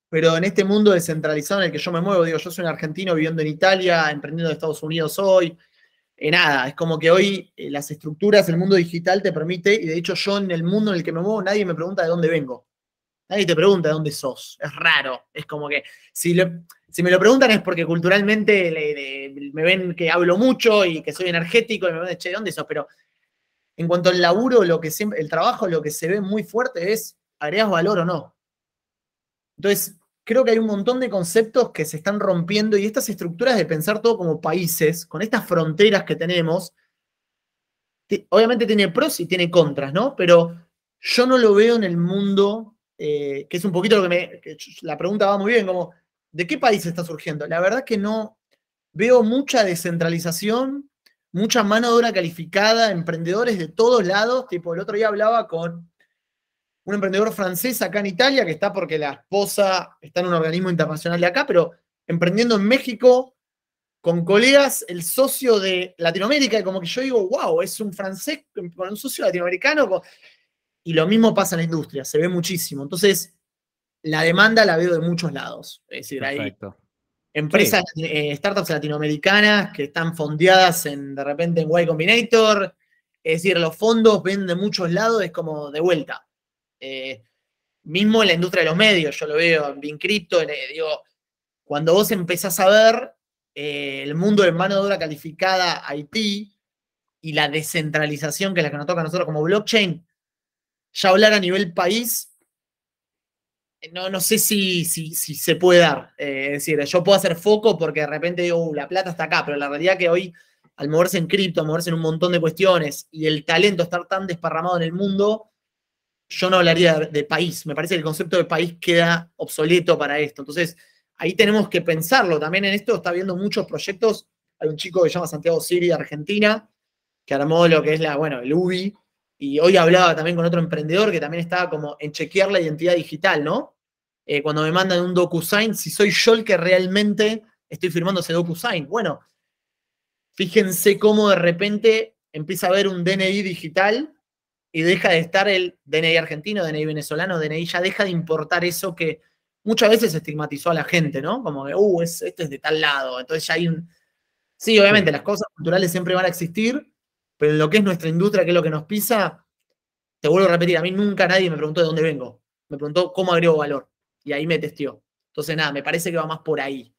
pero en este mundo descentralizado en el que yo me muevo, digo, yo soy un argentino viviendo en Italia, emprendiendo en Estados Unidos hoy, eh, nada, es como que hoy eh, las estructuras, el mundo digital te permite, y de hecho yo en el mundo en el que me muevo, nadie me pregunta de dónde vengo. Nadie te pregunta de dónde sos. Es raro. Es como que si, si me lo preguntan es porque culturalmente me ven que hablo mucho y que soy energético y me ven, che, ¿de dónde sos? Pero en cuanto al laburo, lo que el trabajo, lo que se ve muy fuerte es agregas valor o no. Entonces, creo que hay un montón de conceptos que se están rompiendo y estas estructuras de pensar todo como países, con estas fronteras que tenemos, obviamente tiene pros y tiene contras, ¿no? Pero yo no lo veo en el mundo eh, que es un poquito lo que me... la pregunta va muy bien, como, ¿de qué país está surgiendo? La verdad que no veo mucha descentralización, mucha mano de obra calificada, emprendedores de todos lados, tipo el otro día hablaba con un emprendedor francés acá en Italia, que está porque la esposa está en un organismo internacional de acá, pero emprendiendo en México con colegas, el socio de Latinoamérica, y como que yo digo, wow, es un francés con un socio latinoamericano. Y lo mismo pasa en la industria, se ve muchísimo. Entonces, la demanda la veo de muchos lados. Es decir, hay empresas, eh, startups latinoamericanas que están fondeadas en, de repente en Y Combinator. Es decir, los fondos ven de muchos lados, es como de vuelta. Eh, mismo en la industria de los medios, yo lo veo en Bincrypto, digo, cuando vos empezás a ver eh, el mundo de mano de obra calificada IT y la descentralización que es la que nos toca a nosotros como blockchain, ya hablar a nivel país, no, no sé si, si, se puede dar. Eh, es decir, yo puedo hacer foco porque de repente digo, uh, la plata está acá, pero la realidad que hoy, al moverse en cripto, al moverse en un montón de cuestiones y el talento estar tan desparramado en el mundo, yo no hablaría de, país. Me parece que el concepto de país queda obsoleto para esto. Entonces, ahí tenemos que pensarlo. También en esto está viendo muchos proyectos. Hay un chico que se llama Santiago Siri de Argentina, que armó lo que es la, bueno, el UBI, y hoy hablaba también con otro emprendedor que también estaba como en chequear la identidad digital, ¿no? Eh, cuando me mandan un DocuSign, si soy yo el que realmente estoy firmando ese DocuSign. Bueno, fíjense cómo de repente empieza a haber un DNI digital y deja de estar el DNI argentino, DNI venezolano, DNI, ya deja de importar eso que muchas veces estigmatizó a la gente, ¿no? Como que, uh, este es de tal lado. Entonces ya hay un... Sí, obviamente las cosas culturales siempre van a existir, pero en lo que es nuestra industria, que es lo que nos pisa, te vuelvo a repetir, a mí nunca nadie me preguntó de dónde vengo. Me preguntó cómo agrego valor. Y ahí me testió. Entonces, nada, me parece que va más por ahí.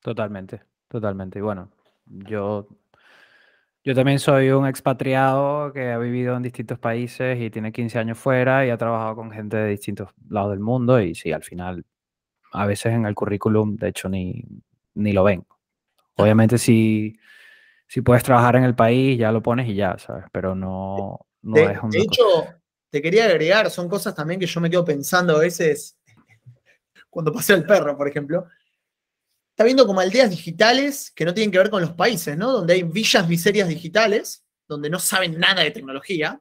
Totalmente, totalmente. Y bueno, yo, yo también soy un expatriado que ha vivido en distintos países y tiene 15 años fuera y ha trabajado con gente de distintos lados del mundo. Y sí, al final, a veces en el currículum, de hecho, ni, ni lo ven. Obviamente, si si puedes trabajar en el país, ya lo pones y ya, ¿sabes? Pero no, no de, es un... De hecho, te quería agregar, son cosas también que yo me quedo pensando a veces, cuando paseo el perro, por ejemplo. Está viendo como aldeas digitales que no tienen que ver con los países, ¿no? Donde hay villas miserias digitales, donde no saben nada de tecnología,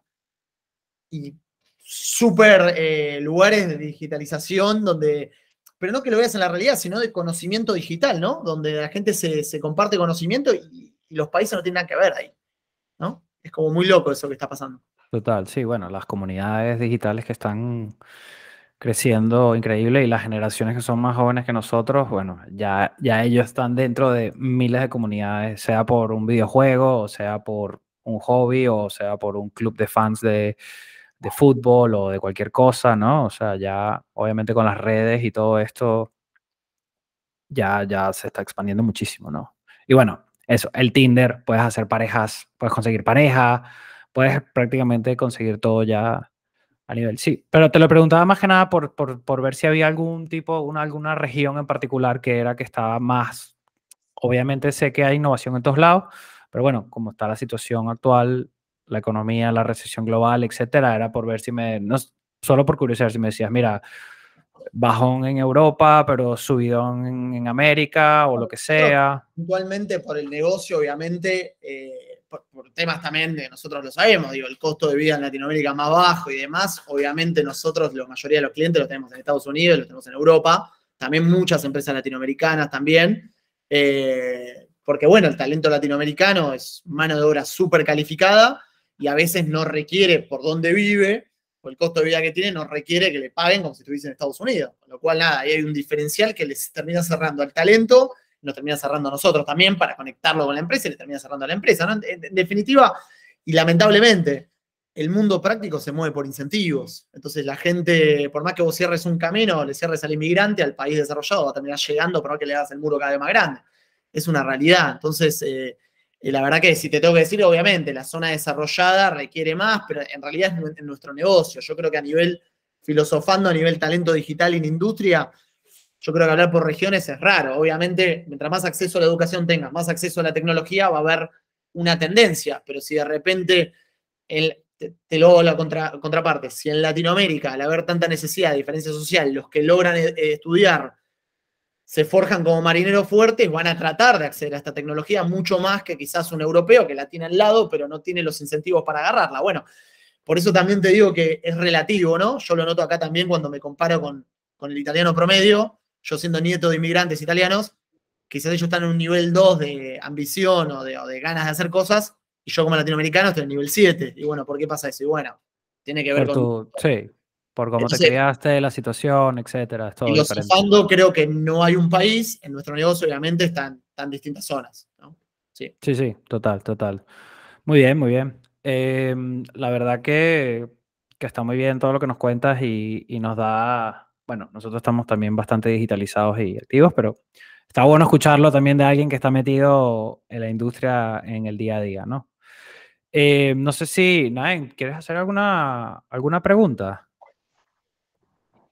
y súper eh, lugares de digitalización donde pero no que lo veas en la realidad, sino de conocimiento digital, ¿no? Donde la gente se, se comparte conocimiento y, y los países no tienen nada que ver ahí, ¿no? Es como muy loco eso que está pasando. Total, sí, bueno, las comunidades digitales que están creciendo increíble y las generaciones que son más jóvenes que nosotros, bueno, ya, ya ellos están dentro de miles de comunidades, sea por un videojuego, o sea por un hobby, o sea por un club de fans de, de fútbol o de cualquier cosa, ¿no? O sea, ya obviamente con las redes y todo esto, ya, ya se está expandiendo muchísimo, ¿no? Y bueno, eso, el Tinder, puedes hacer parejas, puedes conseguir pareja, puedes prácticamente conseguir todo ya A nivel, sí. Pero te lo preguntaba más que nada por, por, por ver si había algún tipo, una, alguna región en particular que era que estaba más. Obviamente sé que hay innovación en todos lados, pero bueno, como está la situación actual, la economía, la recesión global, etcétera, era por ver si me. No, solo por curiosidad, si me decías, mira, bajón en Europa, pero subidón en, en América o lo que sea. Puntualmente por el negocio, obviamente. Eh, por, temas también de nosotros lo sabemos, digo, el costo de vida en Latinoamérica más bajo y demás, obviamente nosotros, la mayoría de los clientes los tenemos en Estados Unidos, los tenemos en Europa, también muchas empresas latinoamericanas también, eh, porque bueno, el talento latinoamericano es mano de obra súper calificada y a veces no requiere por dónde vive, o el costo de vida que tiene, no requiere que le paguen como si estuviese en Estados Unidos, con lo cual nada, ahí hay un diferencial que les termina cerrando al talento nos termina cerrando a nosotros también para conectarlo con la empresa y le termina cerrando a la empresa. En, definitiva, y lamentablemente, el mundo práctico se mueve por incentivos. Entonces la gente, por más que vos cierres un camino, le cierres al inmigrante, al país desarrollado, va a terminar llegando por no que le hagas el muro cada vez más grande. Es una realidad. Entonces, eh, eh, la verdad que si te tengo que decir, obviamente, la zona desarrollada requiere más, pero en realidad es nuestro negocio. Yo creo que a nivel filosofando, a nivel talento digital en industria, yo creo que hablar por regiones es raro. Obviamente, mientras más acceso a la educación tengas, más acceso a la tecnología, va a haber una tendencia. Pero si de repente, te, lo hago la contraparte, si en Latinoamérica, al haber tanta necesidad de diferencia social, los que logran eh, estudiar se forjan como marineros fuertes, van a tratar de acceder a esta tecnología mucho más que quizás un europeo que la tiene al lado, pero no tiene los incentivos para agarrarla. Bueno, por eso también te digo que es relativo, ¿no? Yo lo noto acá también cuando me comparo con, con el italiano promedio yo siendo nieto de inmigrantes italianos, quizás ellos están en un nivel 2 de ambición o de, ganas de hacer cosas, y yo como latinoamericano estoy en nivel 7. Y bueno, ¿por qué pasa eso? Y bueno, tiene que ver con... sí, por cómo te criaste, la situación, etcétera. Es todo y los creo que no hay un país, en nuestro negocio obviamente están tan distintas zonas. Sí. sí, sí, total, total. Muy bien, muy bien. Em, la verdad que, que, está muy bien todo lo que nos cuentas y, y nos da bueno, nosotros estamos también bastante digitalizados y activos, pero está bueno escucharlo también de alguien que está metido en la industria en el día a día, ¿no? Eh, no sé si, Naen, ¿quieres hacer alguna, alguna pregunta?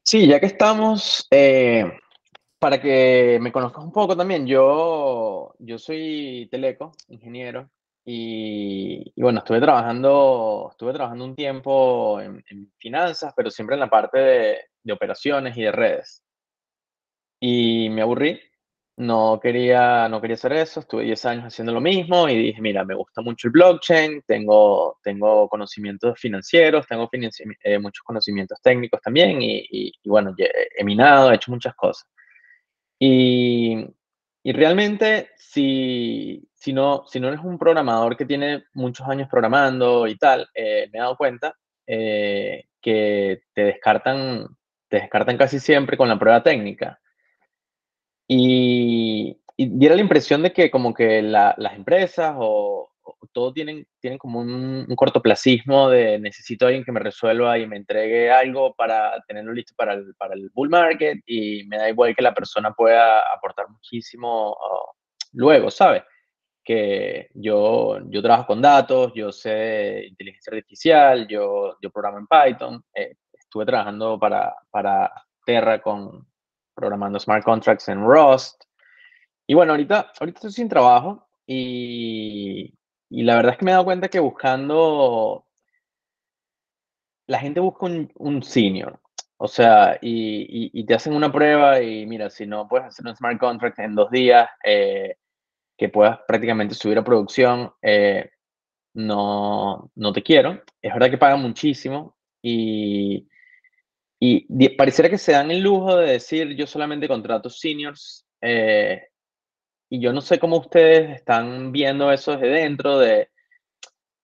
Sí, ya que estamos, eh, para que me conozcas un poco también, yo, yo soy teleco, ingeniero, y, bueno, estuve trabajando, estuve trabajando un tiempo en, finanzas, pero siempre en la parte de, de, operaciones y de redes. Y me aburrí, no quería, no quería hacer eso, estuve 10 años haciendo lo mismo y dije, mira, me gusta mucho el blockchain, tengo, tengo conocimientos financieros, tengo eh, muchos conocimientos técnicos también y, y, y bueno, he minado, he hecho muchas cosas. Y, y realmente, si, si, no, si no eres un programador que tiene muchos años programando y tal, eh, me he dado cuenta eh, que te descartan, te descartan casi siempre con la prueba técnica. Y, y diera la impresión de que como que las empresas o, todo tienen, tienen como un, cortoplacismo de necesito a alguien que me resuelva y me entregue algo para tenerlo listo para el, para el bull market y me da igual que la persona pueda aportar muchísimo uh, luego, ¿sabes? Que yo, yo trabajo con datos, yo sé inteligencia artificial, yo, yo programo en Python, eh, estuve trabajando para, para Terra con programando smart contracts en Rust. Y bueno, ahorita, ahorita estoy sin trabajo y, y la verdad es que me he dado cuenta que buscando, la gente busca un, senior. O sea, y, te hacen una prueba y mira, si no puedes hacer un smart contract en dos días, eh, que puedas prácticamente subir a producción, eh, no, no te quiero. Es verdad que pagan muchísimo y, y pareciera que se dan el lujo de decir yo solamente contrato seniors eh, y yo no sé cómo ustedes están viendo eso desde dentro de,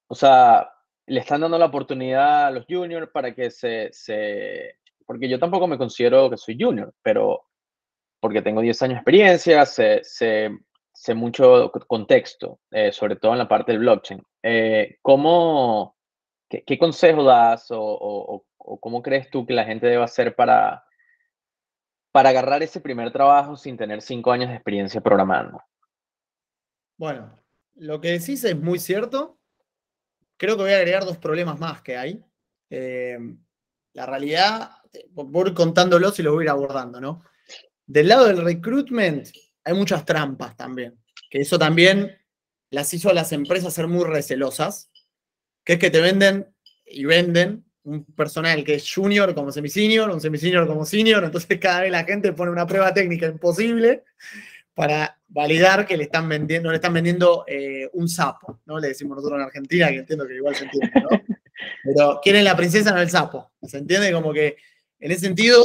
o sea, le están dando la oportunidad a los juniors para que se, se, porque yo tampoco me considero que soy junior, pero porque tengo 10 años de experiencia, sé, sé, sé mucho contexto, eh, sobre todo en la parte del blockchain. Eh, ¿cómo, qué, consejo das o, o, o, cómo crees tú que la gente debe hacer para, para agarrar ese primer trabajo sin tener cinco años de experiencia programando? Bueno, lo que decís es muy cierto. Creo que voy a agregar dos problemas más que hay. Eh, la realidad, voy a ir contándolos y los voy a ir abordando, ¿no? Del lado del recruitment hay muchas trampas también, que eso también las hizo a las empresas ser muy recelosas, que es que te venden y venden un personal que es junior como semi-senior, un semi-senior como senior, entonces cada vez la gente pone una prueba técnica imposible para validar que le están vendiendo, le están vendiendo eh, un sapo, ¿no? Le decimos nosotros en Argentina, que entiendo que igual se entiende, ¿no? Pero quieren la princesa, no el sapo. ¿Se entiende? Como que en ese sentido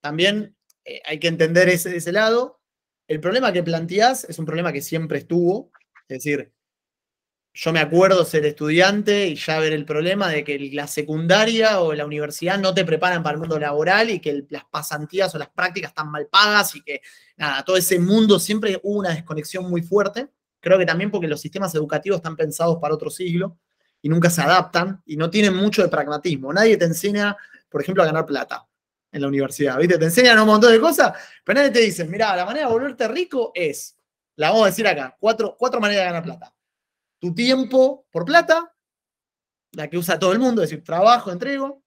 también eh, hay que entender ese, ese lado. El problema que planteás es un problema que siempre estuvo, es decir, yo me acuerdo ser estudiante y ya ver el problema de que la secundaria o la universidad no te preparan para el mundo laboral y que las pasantías o las prácticas están mal pagas y que, nada, todo ese mundo siempre hubo una desconexión muy fuerte. Creo que también porque los sistemas educativos están pensados para otro siglo y nunca se adaptan y no tienen mucho de pragmatismo. Nadie te enseña, por ejemplo, a ganar plata en la universidad, ¿viste? Te enseñan un montón de cosas, pero nadie te dice, mira, la manera de volverte rico es, la vamos a decir acá, cuatro, cuatro maneras de ganar plata tu tiempo por plata, la que usa todo el mundo, es decir, trabajo, entrego,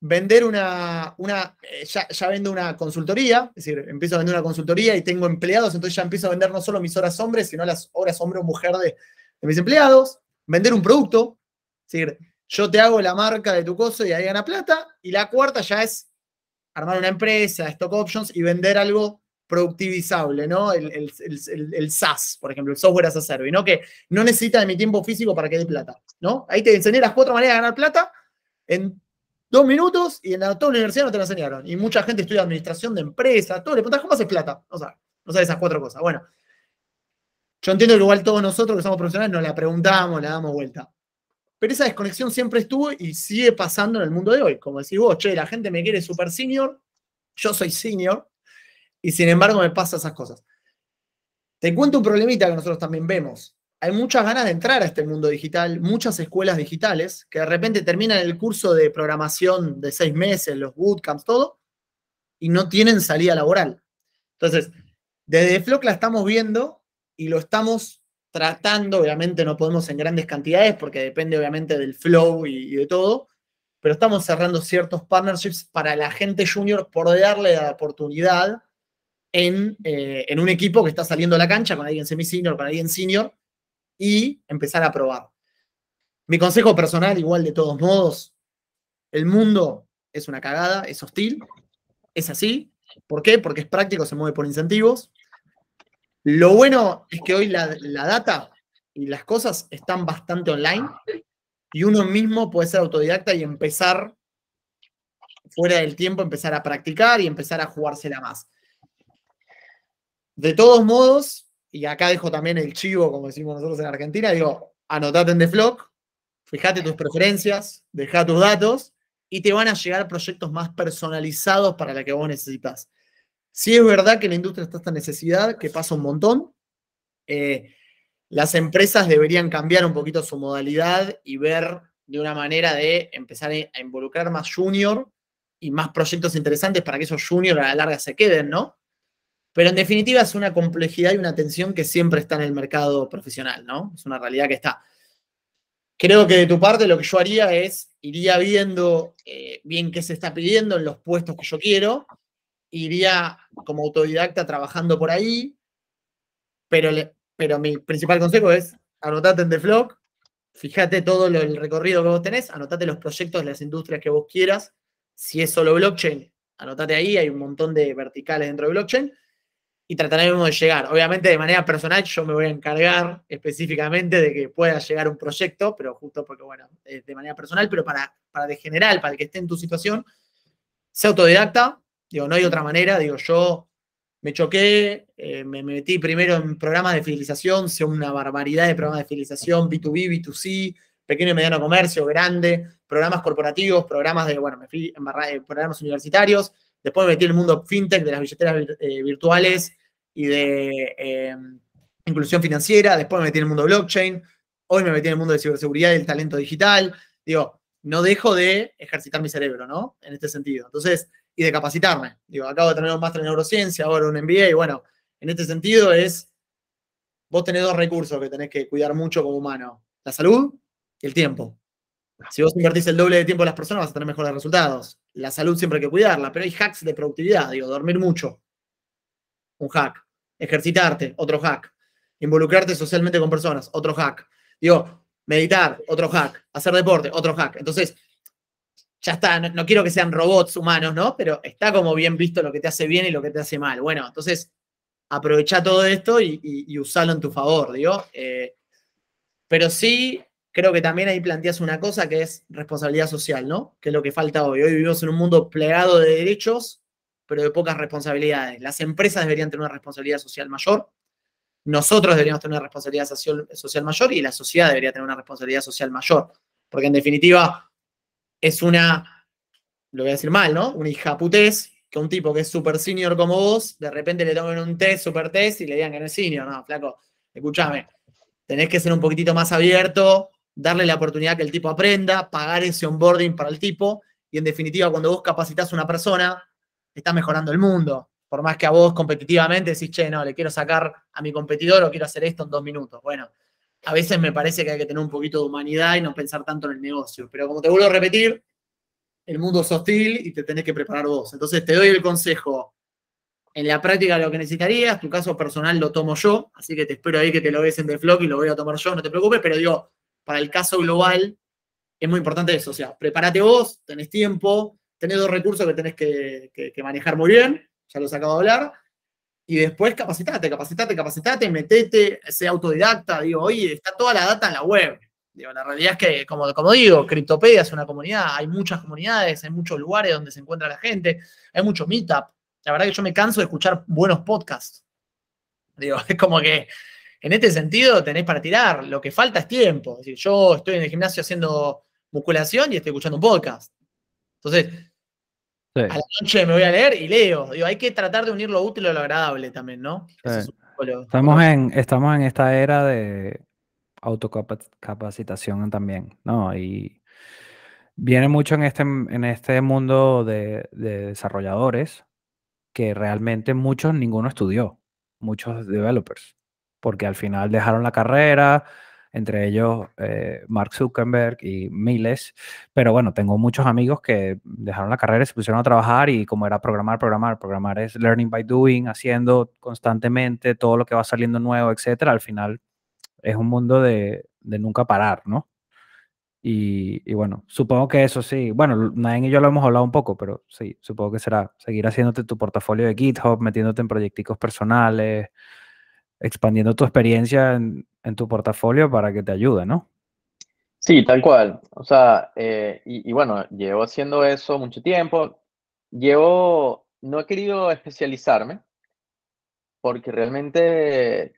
vender una, una eh, ya, ya, vendo una consultoría, es decir, empiezo a vender una consultoría y tengo empleados, entonces ya empiezo a vender no solo mis horas hombres, sino las horas hombre o mujer de, de mis empleados, vender un producto, es decir, yo te hago la marca de tu coso y ahí gana plata, y la cuarta ya es armar una empresa, stock options y vender algo productivizable, ¿no? El, el, SaaS, por ejemplo, el software as a service, ¿no? Que no necesita de mi tiempo físico para que dé plata, ¿no? Ahí te enseñé las cuatro maneras de ganar plata en dos minutos y en la, toda la universidad no te lo enseñaron. Y mucha gente estudia administración de empresas, todo, le preguntas, ¿cómo haces plata? O sea, no sabes esas cuatro cosas. Bueno, yo entiendo que igual todos nosotros que somos profesionales nos la preguntamos, la damos vuelta. Pero esa desconexión siempre estuvo y sigue pasando en el mundo de hoy. Como decís vos, che, la gente me quiere super senior, yo soy senior, y sin embargo me pasa esas cosas. Te cuento un problemita que nosotros también vemos. Hay muchas ganas de entrar a este mundo digital, muchas escuelas digitales que de repente terminan el curso de programación de seis meses, los bootcamps, todo, y no tienen salida laboral. Entonces, desde Flock la estamos viendo y lo estamos tratando, obviamente no podemos en grandes cantidades porque depende obviamente del flow y, y de todo, pero estamos cerrando ciertos partnerships para la gente junior por darle la oportunidad eh, en, un equipo que está saliendo a la cancha con alguien semi-senior, con alguien senior, y empezar a probar. Mi consejo personal, igual de todos modos, el mundo es una cagada, es hostil, es así. ¿Por qué? Porque es práctico, se mueve por incentivos. Lo bueno es que hoy la, la data y las cosas están bastante online y uno mismo puede ser autodidacta y empezar fuera del tiempo, empezar a practicar y empezar a jugársela más. De todos modos, y acá dejo también el chivo, como decimos nosotros en Argentina, digo, anotate en The Flock, fíjate tus preferencias, deja tus datos y te van a llegar proyectos más personalizados para la que vos necesitas. Si es verdad que la industria está esta necesidad, que pasa un montón, eh, las empresas deberían cambiar un poquito su modalidad y ver de una manera de empezar a involucrar más junior y más proyectos interesantes para que esos juniors a la larga se queden, ¿no? Pero en definitiva es una complejidad y una tensión que siempre está en el mercado profesional, ¿no? Es una realidad que está. Creo que de tu parte lo que yo haría es, iría viendo eh, bien qué se está pidiendo en los puestos que yo quiero, iría como autodidacta trabajando por ahí, pero, pero mi principal consejo es anotate en The Flock, fíjate todo el recorrido que vos tenés, anotate los proyectos las industrias que vos quieras, si es solo blockchain, anotate ahí, hay un montón de verticales dentro de blockchain, y trataremos de llegar. Obviamente de manera personal yo me voy a encargar específicamente de que pueda llegar un proyecto, pero justo porque, bueno, de manera personal, pero para, para de general, para el que esté en tu situación, sea autodidacta, digo, no hay otra manera, digo, yo me choqué, eh, me metí primero en programas de fidelización, sé una barbaridad de programas de fidelización, B2B, B2C, pequeño y mediano comercio, grande, programas corporativos, programas de, bueno, me fui en programas universitarios, después me metí en el mundo fintech, de las billeteras eh, virtuales, y de em, inclusión financiera, después me metí en el mundo blockchain, hoy me metí en el mundo de ciberseguridad y el talento digital. Digo, no dejo de ejercitar mi cerebro, ¿no? En este sentido. Entonces, y de capacitarme. Digo, acabo de tener un máster en neurociencia, ahora un MBA, y bueno, en este sentido es, vos tenés dos recursos que tenés que cuidar mucho como humano, la salud y el tiempo. Si vos invertís el doble de tiempo en las personas, vas a tener mejores resultados. La salud siempre hay que cuidarla, pero hay hacks de productividad, digo, dormir mucho. Un hack. Ejercitarte, otro hack. Involucrarte socialmente con personas, otro hack. Digo, meditar, otro hack. Hacer deporte, otro hack. Entonces, ya está, no, quiero que sean robots humanos, ¿no? Pero está como bien visto lo que te hace bien y lo que te hace mal. Bueno, entonces aprovecha todo esto y, usalo en tu favor, digo. Eh, pero sí, creo que también ahí planteas una cosa que es responsabilidad social, ¿no? Que es lo que falta hoy. Hoy vivimos en un mundo plegado de derechos, pero de pocas responsabilidades. Las empresas deberían tener una responsabilidad social mayor. Nosotros deberíamos tener una responsabilidad social mayor y la sociedad debería tener una responsabilidad social mayor. Porque en definitiva, es una, lo voy a decir mal, ¿no? Una hijaputez que un tipo que es super senior como vos, de repente le tomen un test, super test y le digan que no es senior. No, flaco, escúchame, tenés que ser un poquitito más abierto, darle la oportunidad que el tipo aprenda, pagar ese onboarding para el tipo y en definitiva cuando vos capacitas a una persona, estás mejorando el mundo. Por más que a vos competitivamente decís, che, no, le quiero sacar a mi competidor o quiero hacer esto en dos minutos. Bueno, a veces me parece que hay que tener un poquito de humanidad y no pensar tanto en el negocio. Pero como te vuelvo a repetir, el mundo es hostil y te tenés que preparar vos. Entonces te doy el consejo. En la práctica lo que necesitarías, tu caso personal lo tomo yo, así que te espero ahí que te lo ves en The Flock y lo voy a tomar yo, no te preocupes, pero digo, para el caso global es muy importante eso. O sea, prepárate vos, tenés tiempo, tenés dos recursos que tenés que, manejar muy bien, ya los acabo de hablar, y después capacitate, capacitate, capacitate, metete, sea autodidacta, digo, oye, está toda la data en la web. Digo, la realidad es que, como, digo, Criptopedia es una comunidad, hay muchas comunidades, hay muchos lugares donde se encuentra la gente, hay mucho meetup. La verdad que yo me canso de escuchar buenos podcasts. Digo, es como que en este sentido tenés para tirar, lo que falta es tiempo. Es yo estoy en el gimnasio haciendo musculación y estoy escuchando un podcast. Entonces, a la noche me voy a leer y leo. Digo, hay que tratar de unir lo útil a lo agradable también, ¿no? estamos, en, estamos en esta era de autocapacitación también, ¿no? Y viene mucho en este, en este mundo de, de desarrolladores que realmente muchos, ninguno estudió, muchos developers, porque al final dejaron la carrera, entre ellos eh, Mark Zuckerberg y Miles. Pero bueno, tengo muchos amigos que dejaron la carrera y se pusieron a trabajar y como era programar, programar, programar es learning by doing, haciendo constantemente todo lo que va saliendo nuevo, etcétera. Al final es un mundo de, nunca parar, ¿no? Y, bueno, supongo que eso sí, bueno, Nain y yo lo hemos hablado un poco, pero sí, supongo que será seguir haciéndote tu portafolio de GitHub, metiéndote en proyectos personales, expandiendo tu experiencia en, tu portafolio para que te ayude, ¿no? Sí, tal cual. O sea, eh, y, bueno, llevo haciendo eso mucho tiempo. Llevo, no he querido especializarme porque realmente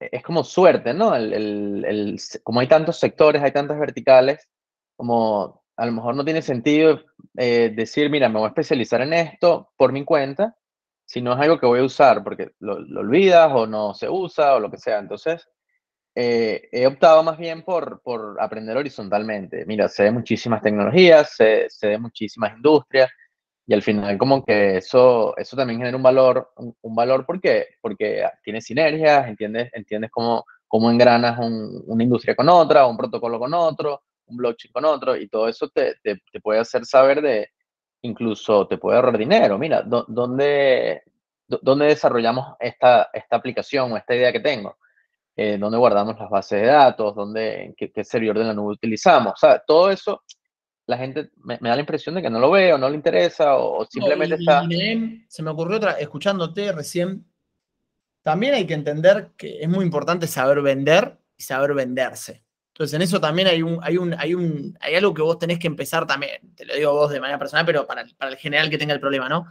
es como suerte, ¿no? El, como hay tantos sectores, hay tantas verticales, como a lo mejor no tiene sentido eh, decir, mira, me voy a especializar en esto por mi cuenta, si no es algo que voy a usar porque lo, olvidas o no se usa o lo que sea. Entonces, eh, he optado más bien por, por, aprender horizontalmente. Mira, sé de muchísimas tecnologías, sé, sé, de muchísimas industrias y al final como que eso, eso también genera un valor, un, valor porque, porque tiene sinergias, entiendes, entiendes cómo, cómo engranas una industria con otra, un protocolo con otro, un blockchain con otro y todo eso te, te, te puede hacer saber de, incluso te puede ahorrar dinero. Mira, ¿dónde, dónde desarrollamos esta, esta aplicación o esta idea que tengo? Eh, ¿Dónde guardamos las bases de datos? ¿Dónde, qué, servidor de la nube utilizamos? O sea, todo eso, la gente me, da la impresión de que no lo ve o no le interesa o, simplemente está... se me ocurrió otra, escuchándote recién, también hay que entender que es muy importante saber vender y saber venderse. Entonces, en eso también hay, un, hay, un, hay, un, hay algo que vos tenés que empezar también, te lo digo vos de manera personal, pero para, para el general que tenga el problema, ¿no?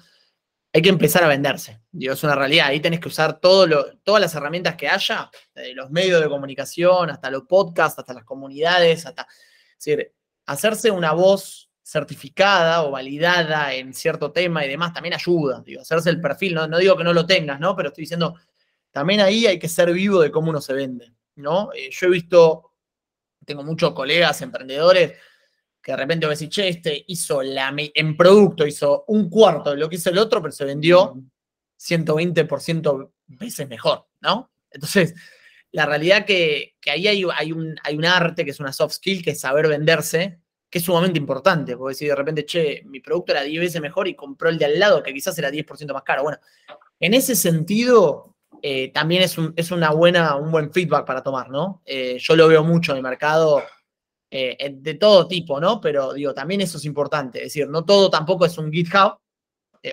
Hay que empezar a venderse. Digo, es una realidad. Ahí tenés que usar todas las herramientas que haya, desde los medios de comunicación, hasta los podcasts, hasta las comunidades, hasta. Hacerse una voz certificada o validada en cierto tema y demás también ayuda. Digo, hacerse el perfil, no, no digo que no lo tengas, ¿no? Pero estoy diciendo, también ahí hay que ser vivo de cómo uno se vende, ¿no? Eh, yo he visto tengo muchos colegas emprendedores que de repente voy a decir, che, este hizo la, en producto, hizo un cuarto de lo que hizo el otro, pero se vendió 120% veces mejor, ¿no? Entonces, la realidad que, que ahí hay, hay, un, hay un arte que es una soft skill, que es saber venderse, que es sumamente importante, porque si de repente, che, mi producto era 10 veces mejor y compró el de al lado, que quizás era 10% más caro. Bueno, en ese sentido, eh, también es, un, es una buena, un buen feedback para tomar, ¿no? Eh, yo lo veo mucho en el mercado eh, de todo tipo, ¿no? Pero digo, también eso es importante, es decir, no todo tampoco es un GitHub,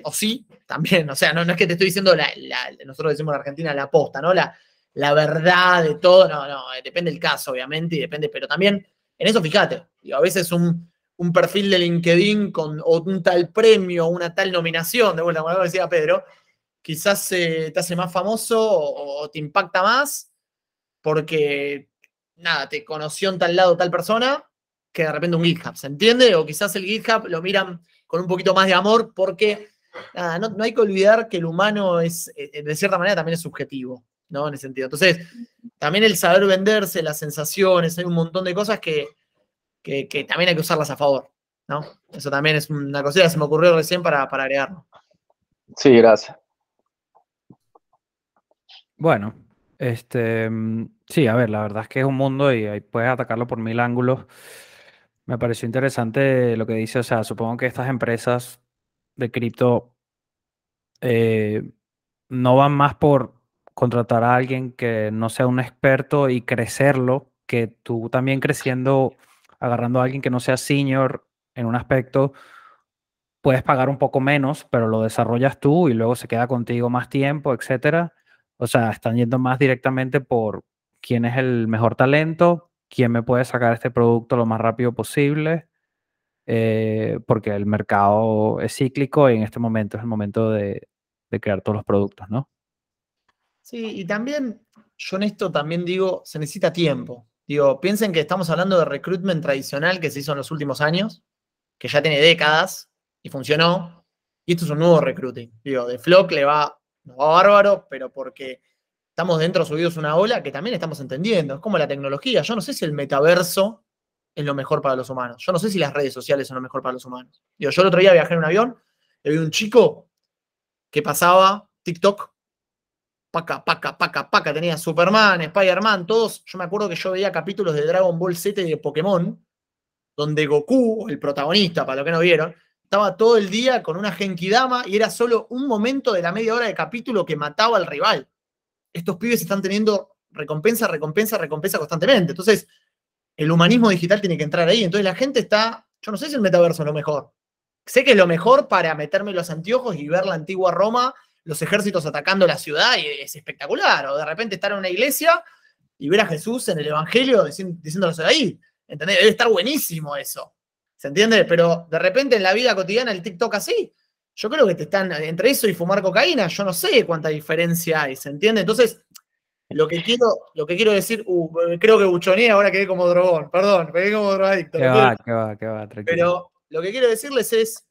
o sí, también, o sea, no, es que te estoy diciendo, nosotros decimos en Argentina la posta, ¿no? La, verdad de todo, no, no, depende del caso, obviamente, y depende, pero también en eso fíjate, digo, a veces un, perfil de LinkedIn con un tal premio, una tal nominación, de vuelta, como decía Pedro, quizás te hace más famoso o, te impacta más porque, nada, te conoció en tal lado tal persona que de repente un GitHub, ¿se entiende? O quizás el GitHub lo miran con un poquito más de amor porque, nada, no, hay que olvidar que el humano es, eh, de cierta manera, también es subjetivo, ¿no? En ese sentido. Entonces, también el saber venderse, las sensaciones, hay un montón de cosas que, que, también hay que usarlas a favor, ¿no? Eso también es una cosita que se me ocurrió recién para, para agregarlo. Sí, gracias. Bueno, este, mm, sí, a ver, la verdad es que es un mundo y ahí puedes atacarlo por mil ángulos. Me pareció interesante lo que dice, o sea, supongo que estas empresas de cripto eh, no van más por contratar a alguien que no sea un experto y crecerlo, que tú también creciendo agarrando a alguien que no sea senior en un aspecto, puedes pagar un poco menos, pero lo desarrollas tú y luego se queda contigo más tiempo, etcétera. O sea, están yendo más directamente por quién es el mejor talento, quién me puede sacar este producto lo más rápido posible, eh, porque el mercado es cíclico y en este momento es el momento de, de crear todos los productos, ¿no? Sí, y también, yo en esto también digo, se necesita tiempo. Digo, piensen que estamos hablando de recruitment tradicional que se hizo en los últimos años, que ya tiene décadas y funcionó. Y esto es un nuevo recruiting. Digo, de Flock le va, nos va bárbaro, pero porque estamos dentro subidos una ola que también estamos entendiendo. Es como la tecnología. Yo no sé si el metaverso es lo mejor para los humanos. Yo no sé si las redes sociales son lo mejor para los humanos. Yo el otro día viajé en un avión y vi un chico que pasaba TikTok paca, paca, paca, paca, tenía Superman, Spider-Man, todos. Yo me acuerdo que yo veía capítulos de Dragon Ball Z y de Pokémon, donde Goku, el protagonista, para los que no vieron, estaba todo el día con una Genkidama y era solo un momento de la media hora de capítulo que mataba al rival. Estos pibes están teniendo recompensa, recompensa, recompensa constantemente. Entonces, el humanismo digital tiene que entrar ahí. Entonces, la gente está. Yo no sé si el metaverso es lo mejor. Sé que es lo mejor para meterme los anteojos y ver la antigua Roma los ejércitos atacando la ciudad y es espectacular. O de repente estar en una iglesia y ver a Jesús en el Evangelio diciéndolos ahí. ¿Entendés? Debe estar buenísimo eso. ¿Se entiende? Pero de repente en la vida cotidiana el TikTok así, yo creo que te están entre eso y fumar cocaína, yo no sé cuánta diferencia hay, ¿se entiende? Entonces, lo que quiero, lo que quiero decir, uh, creo que buchoné, ahora quedé como drogón, perdón, quedé como drogadicto. Que va, que va, que va, Pero lo que quiero decirles es,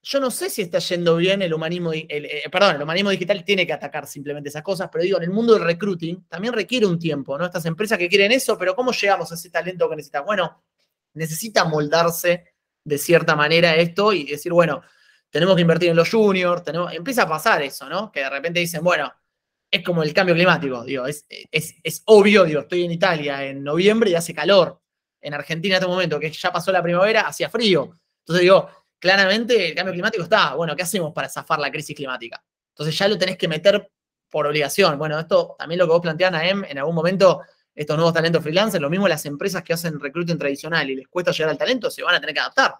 yo no sé si está yendo bien el humanismo, eh, perdón, el humanismo digital tiene que atacar simplemente esas cosas, pero digo, en el mundo del recruiting también requiere un tiempo, ¿no? Estas empresas que quieren eso, pero ¿cómo llegamos a ese talento que necesita? Bueno, necesita moldarse de cierta manera esto y decir, bueno, tenemos que invertir en los juniors, tenemos, empieza a pasar eso, ¿no? Que de repente dicen, bueno, es como el cambio climático, digo, es, es, es obvio, digo, estoy en Italia en noviembre y hace calor. En Argentina en este momento, que ya pasó la primavera, hacía frío. Entonces digo, claramente el cambio climático está, bueno, ¿qué hacemos para zafar la crisis climática? Entonces ya lo tenés que meter por obligación. Bueno, esto también lo que vos planteás, Naem, en algún momento, estos nuevos talentos freelancers, lo mismo las empresas que hacen recruiting tradicional y les cuesta llegar al talento, se van a tener que adaptar.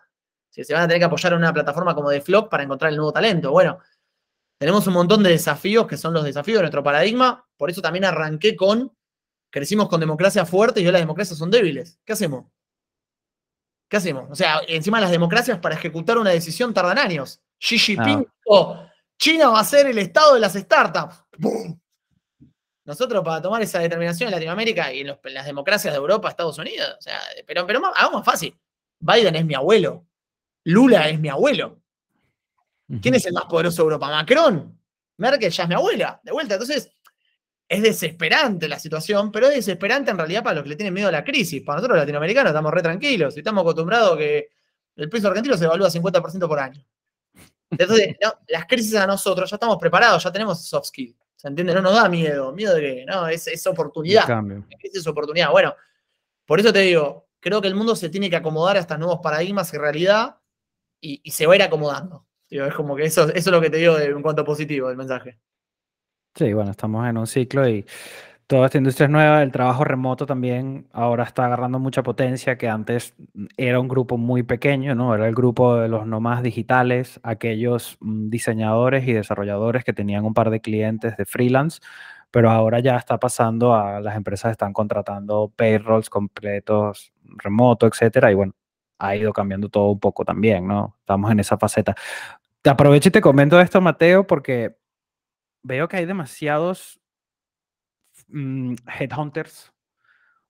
Se van a tener que apoyar en una plataforma como de Flock para encontrar el nuevo talento. Bueno, tenemos un montón de desafíos que son los desafíos de nuestro paradigma. Por eso también arranqué con, crecimos con democracia fuerte y hoy las democracias son débiles. ¿Qué hacemos? ¿Qué hacemos? O sea, encima las democracias para ejecutar una decisión tardan años. Xi Jinping China va a ser el estado de las startups. Nosotros para tomar esa determinación en Latinoamérica y en, las democracias de Europa, Estados Unidos, o sea, pero, pero hagamos fácil. Biden es mi abuelo. Lula es mi abuelo. ¿Quién es el más poderoso de Europa? Macron. Merkel ya es mi abuela. De vuelta. Entonces, es desesperante la situación, pero es desesperante en realidad para los que le tienen miedo a la crisis. Para nosotros los latinoamericanos estamos re tranquilos y estamos acostumbrados a que el peso argentino se evalúa 50% por año. Entonces, las crisis a nosotros ya estamos preparados, ya tenemos soft skills. ¿Se entiende? No nos da miedo. ¿Miedo de qué? No, es, es oportunidad. Es, es oportunidad. Bueno, por eso te digo, creo que el mundo se tiene que acomodar a estos nuevos paradigmas y realidad y, y se va a ir acomodando. Digo, es como que eso, eso es lo que te digo de- en cuanto a positivo del mensaje. Sí, bueno, estamos en un ciclo y toda esta industria es nueva. El trabajo remoto también ahora está agarrando mucha potencia, que antes era un grupo muy pequeño, ¿no? Era el grupo de los nomás digitales, aquellos mm, diseñadores y desarrolladores que tenían un par de clientes de freelance, pero ahora ya está pasando a las empresas están contratando payrolls completos, remoto, etcétera, y bueno, ha ido cambiando todo un poco también, ¿no? Estamos en esa faceta. Te aprovecho y te comento esto, Mateo, porque veo que hay demasiados mm, headhunters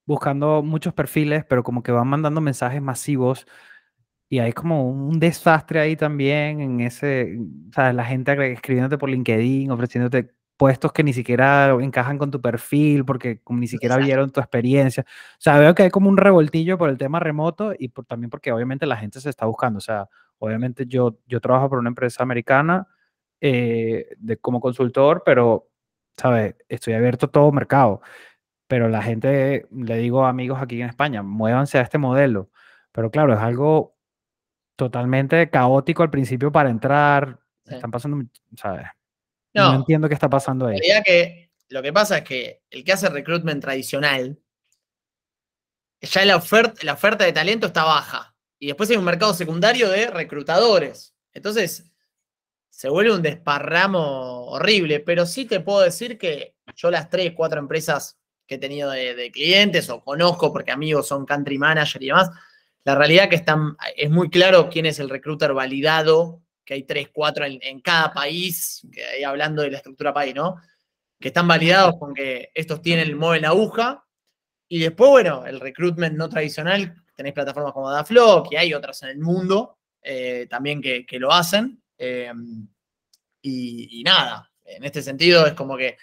buscando muchos perfiles, pero como que van mandando mensajes masivos y hay como un desastre ahí también en ese, ¿sabes? La gente escribiéndote por LinkedIn, ofreciéndote puestos que ni siquiera encajan con tu perfil porque como ni siquiera Desastre. vieron tu experiencia. O sea, veo que hay como un revoltillo por el tema remoto y por- también porque obviamente la gente se está buscando. O sea, obviamente yo, yo trabajo por una empresa americana eh, de, como consultor, pero, ¿sabes? Estoy abierto a todo mercado. Pero la gente, le digo a amigos aquí en España, muévanse a este modelo. Pero claro, es algo totalmente caótico al principio para entrar. Sí. Están pasando, ¿sabes? No, No, entiendo qué está pasando ahí. que lo que pasa es que el que hace recruitment tradicional, ya la oferta, la oferta de talento está baja. Y después hay un mercado secundario de reclutadores. Entonces, se vuelve un desparramo horrible. Pero sí te puedo decir que yo las tres, cuatro empresas que he tenido de, clientes o conozco porque amigos son country manager y demás, la realidad que están, es muy claro quién es el recruiter validado, que hay tres, cuatro en, cada país, que ahí hablando de la estructura país, ¿no? Que están validados con que estos tienen, mueven la aguja. Y después, bueno, el recruitment no tradicional, tenéis plataformas como Daflock y hay otras en el mundo eh, también que lo hacen. Y, y nada, en este sentido es como que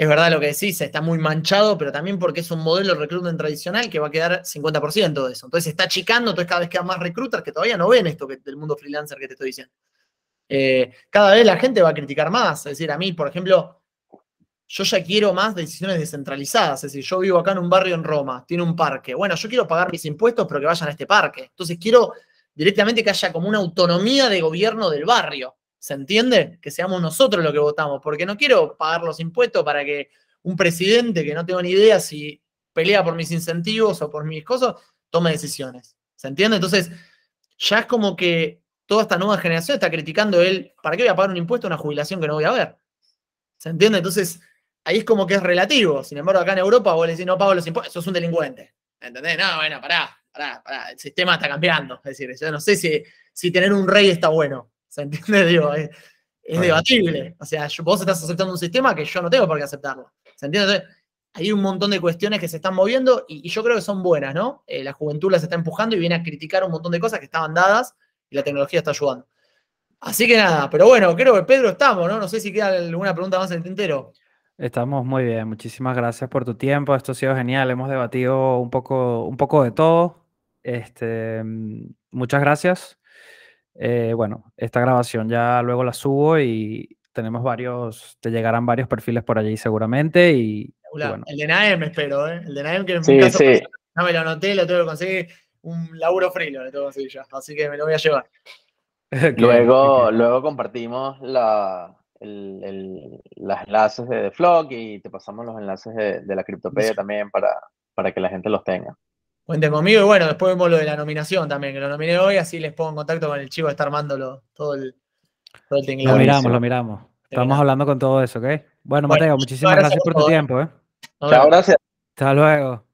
es verdad lo que decís, está muy manchado, pero también porque es un modelo de recruitment tradicional que va a quedar 50% de eso. Entonces se está achicando, entonces cada vez quedan más recruiters que todavía no ven esto que, del mundo freelancer que te estoy diciendo. Eh, cada vez la gente va a criticar más. Es decir, a mí, por ejemplo, yo ya quiero más decisiones descentralizadas. Es decir, yo vivo acá en un barrio en Roma, tiene un parque. Bueno, yo quiero pagar mis impuestos, pero que vayan a este parque. Entonces quiero directamente que haya como una autonomía de gobierno del barrio. ¿Se entiende? Que seamos nosotros los que votamos, porque no quiero pagar los impuestos para que un presidente que no tengo ni idea si pelea por mis incentivos o por mis cosas, tome decisiones. ¿Se entiende? Entonces, ya es como que toda esta nueva generación está criticando él, ¿para qué voy a pagar un impuesto a una jubilación que no voy a ver? ¿Se entiende? Entonces, ahí es como que es relativo. Sin embargo, acá en Europa vos le decís, no pago los impuestos, sos un delincuente. ¿Entendés? No, bueno, pará, pará, pará. El sistema está cambiando. Es decir, yo no sé si, si tener un rey está bueno. ¿Se entiende? Digo, es, debatible. O sea, vos estás aceptando un sistema que yo no tengo por qué aceptarlo. ¿Se entiende? Entonces, hay un montón de cuestiones que se están moviendo y, y yo creo que son buenas, ¿no? Eh, la juventud las está empujando y viene a criticar un montón de cosas que estaban dadas y la tecnología está ayudando. Así que nada, pero bueno, creo que Pedro estamos, ¿no? No sé si queda alguna pregunta más en el tintero. Estamos muy bien. Muchísimas gracias por tu tiempo. Esto ha sido genial. Hemos debatido un poco, un poco de todo. Este, mm, muchas gracias. Eh, bueno, esta grabación ya luego la subo y tenemos varios, te llegarán varios perfiles por allí seguramente y, y Espectacular. bueno, El de Naem espero, ¿eh? El de Naem que en Sí, un caso sí. no me lo anoté, lo tengo que conseguir. Un laburo frilo le tengo que conseguir ya. Así que me lo voy a llevar. Luego, luego compartimos la, el, el- las enlaces de The Flock y te pasamos los enlaces de, de la Criptopedia también para, para que la gente los tenga. Cuenten conmigo y bueno, después vemos lo de la nominación también, que lo nominé hoy, así les pongo en contacto con el chico que está armándolo todo el, todo el Lo tinglado. Buenísimo. miramos, lo miramos. Estamos hablando con todo eso, ¿ok? Bueno, Bueno, Mateo, muchísimas gracias gracias por por tu tiempo, ¿eh? Chao, gracias. Hasta luego.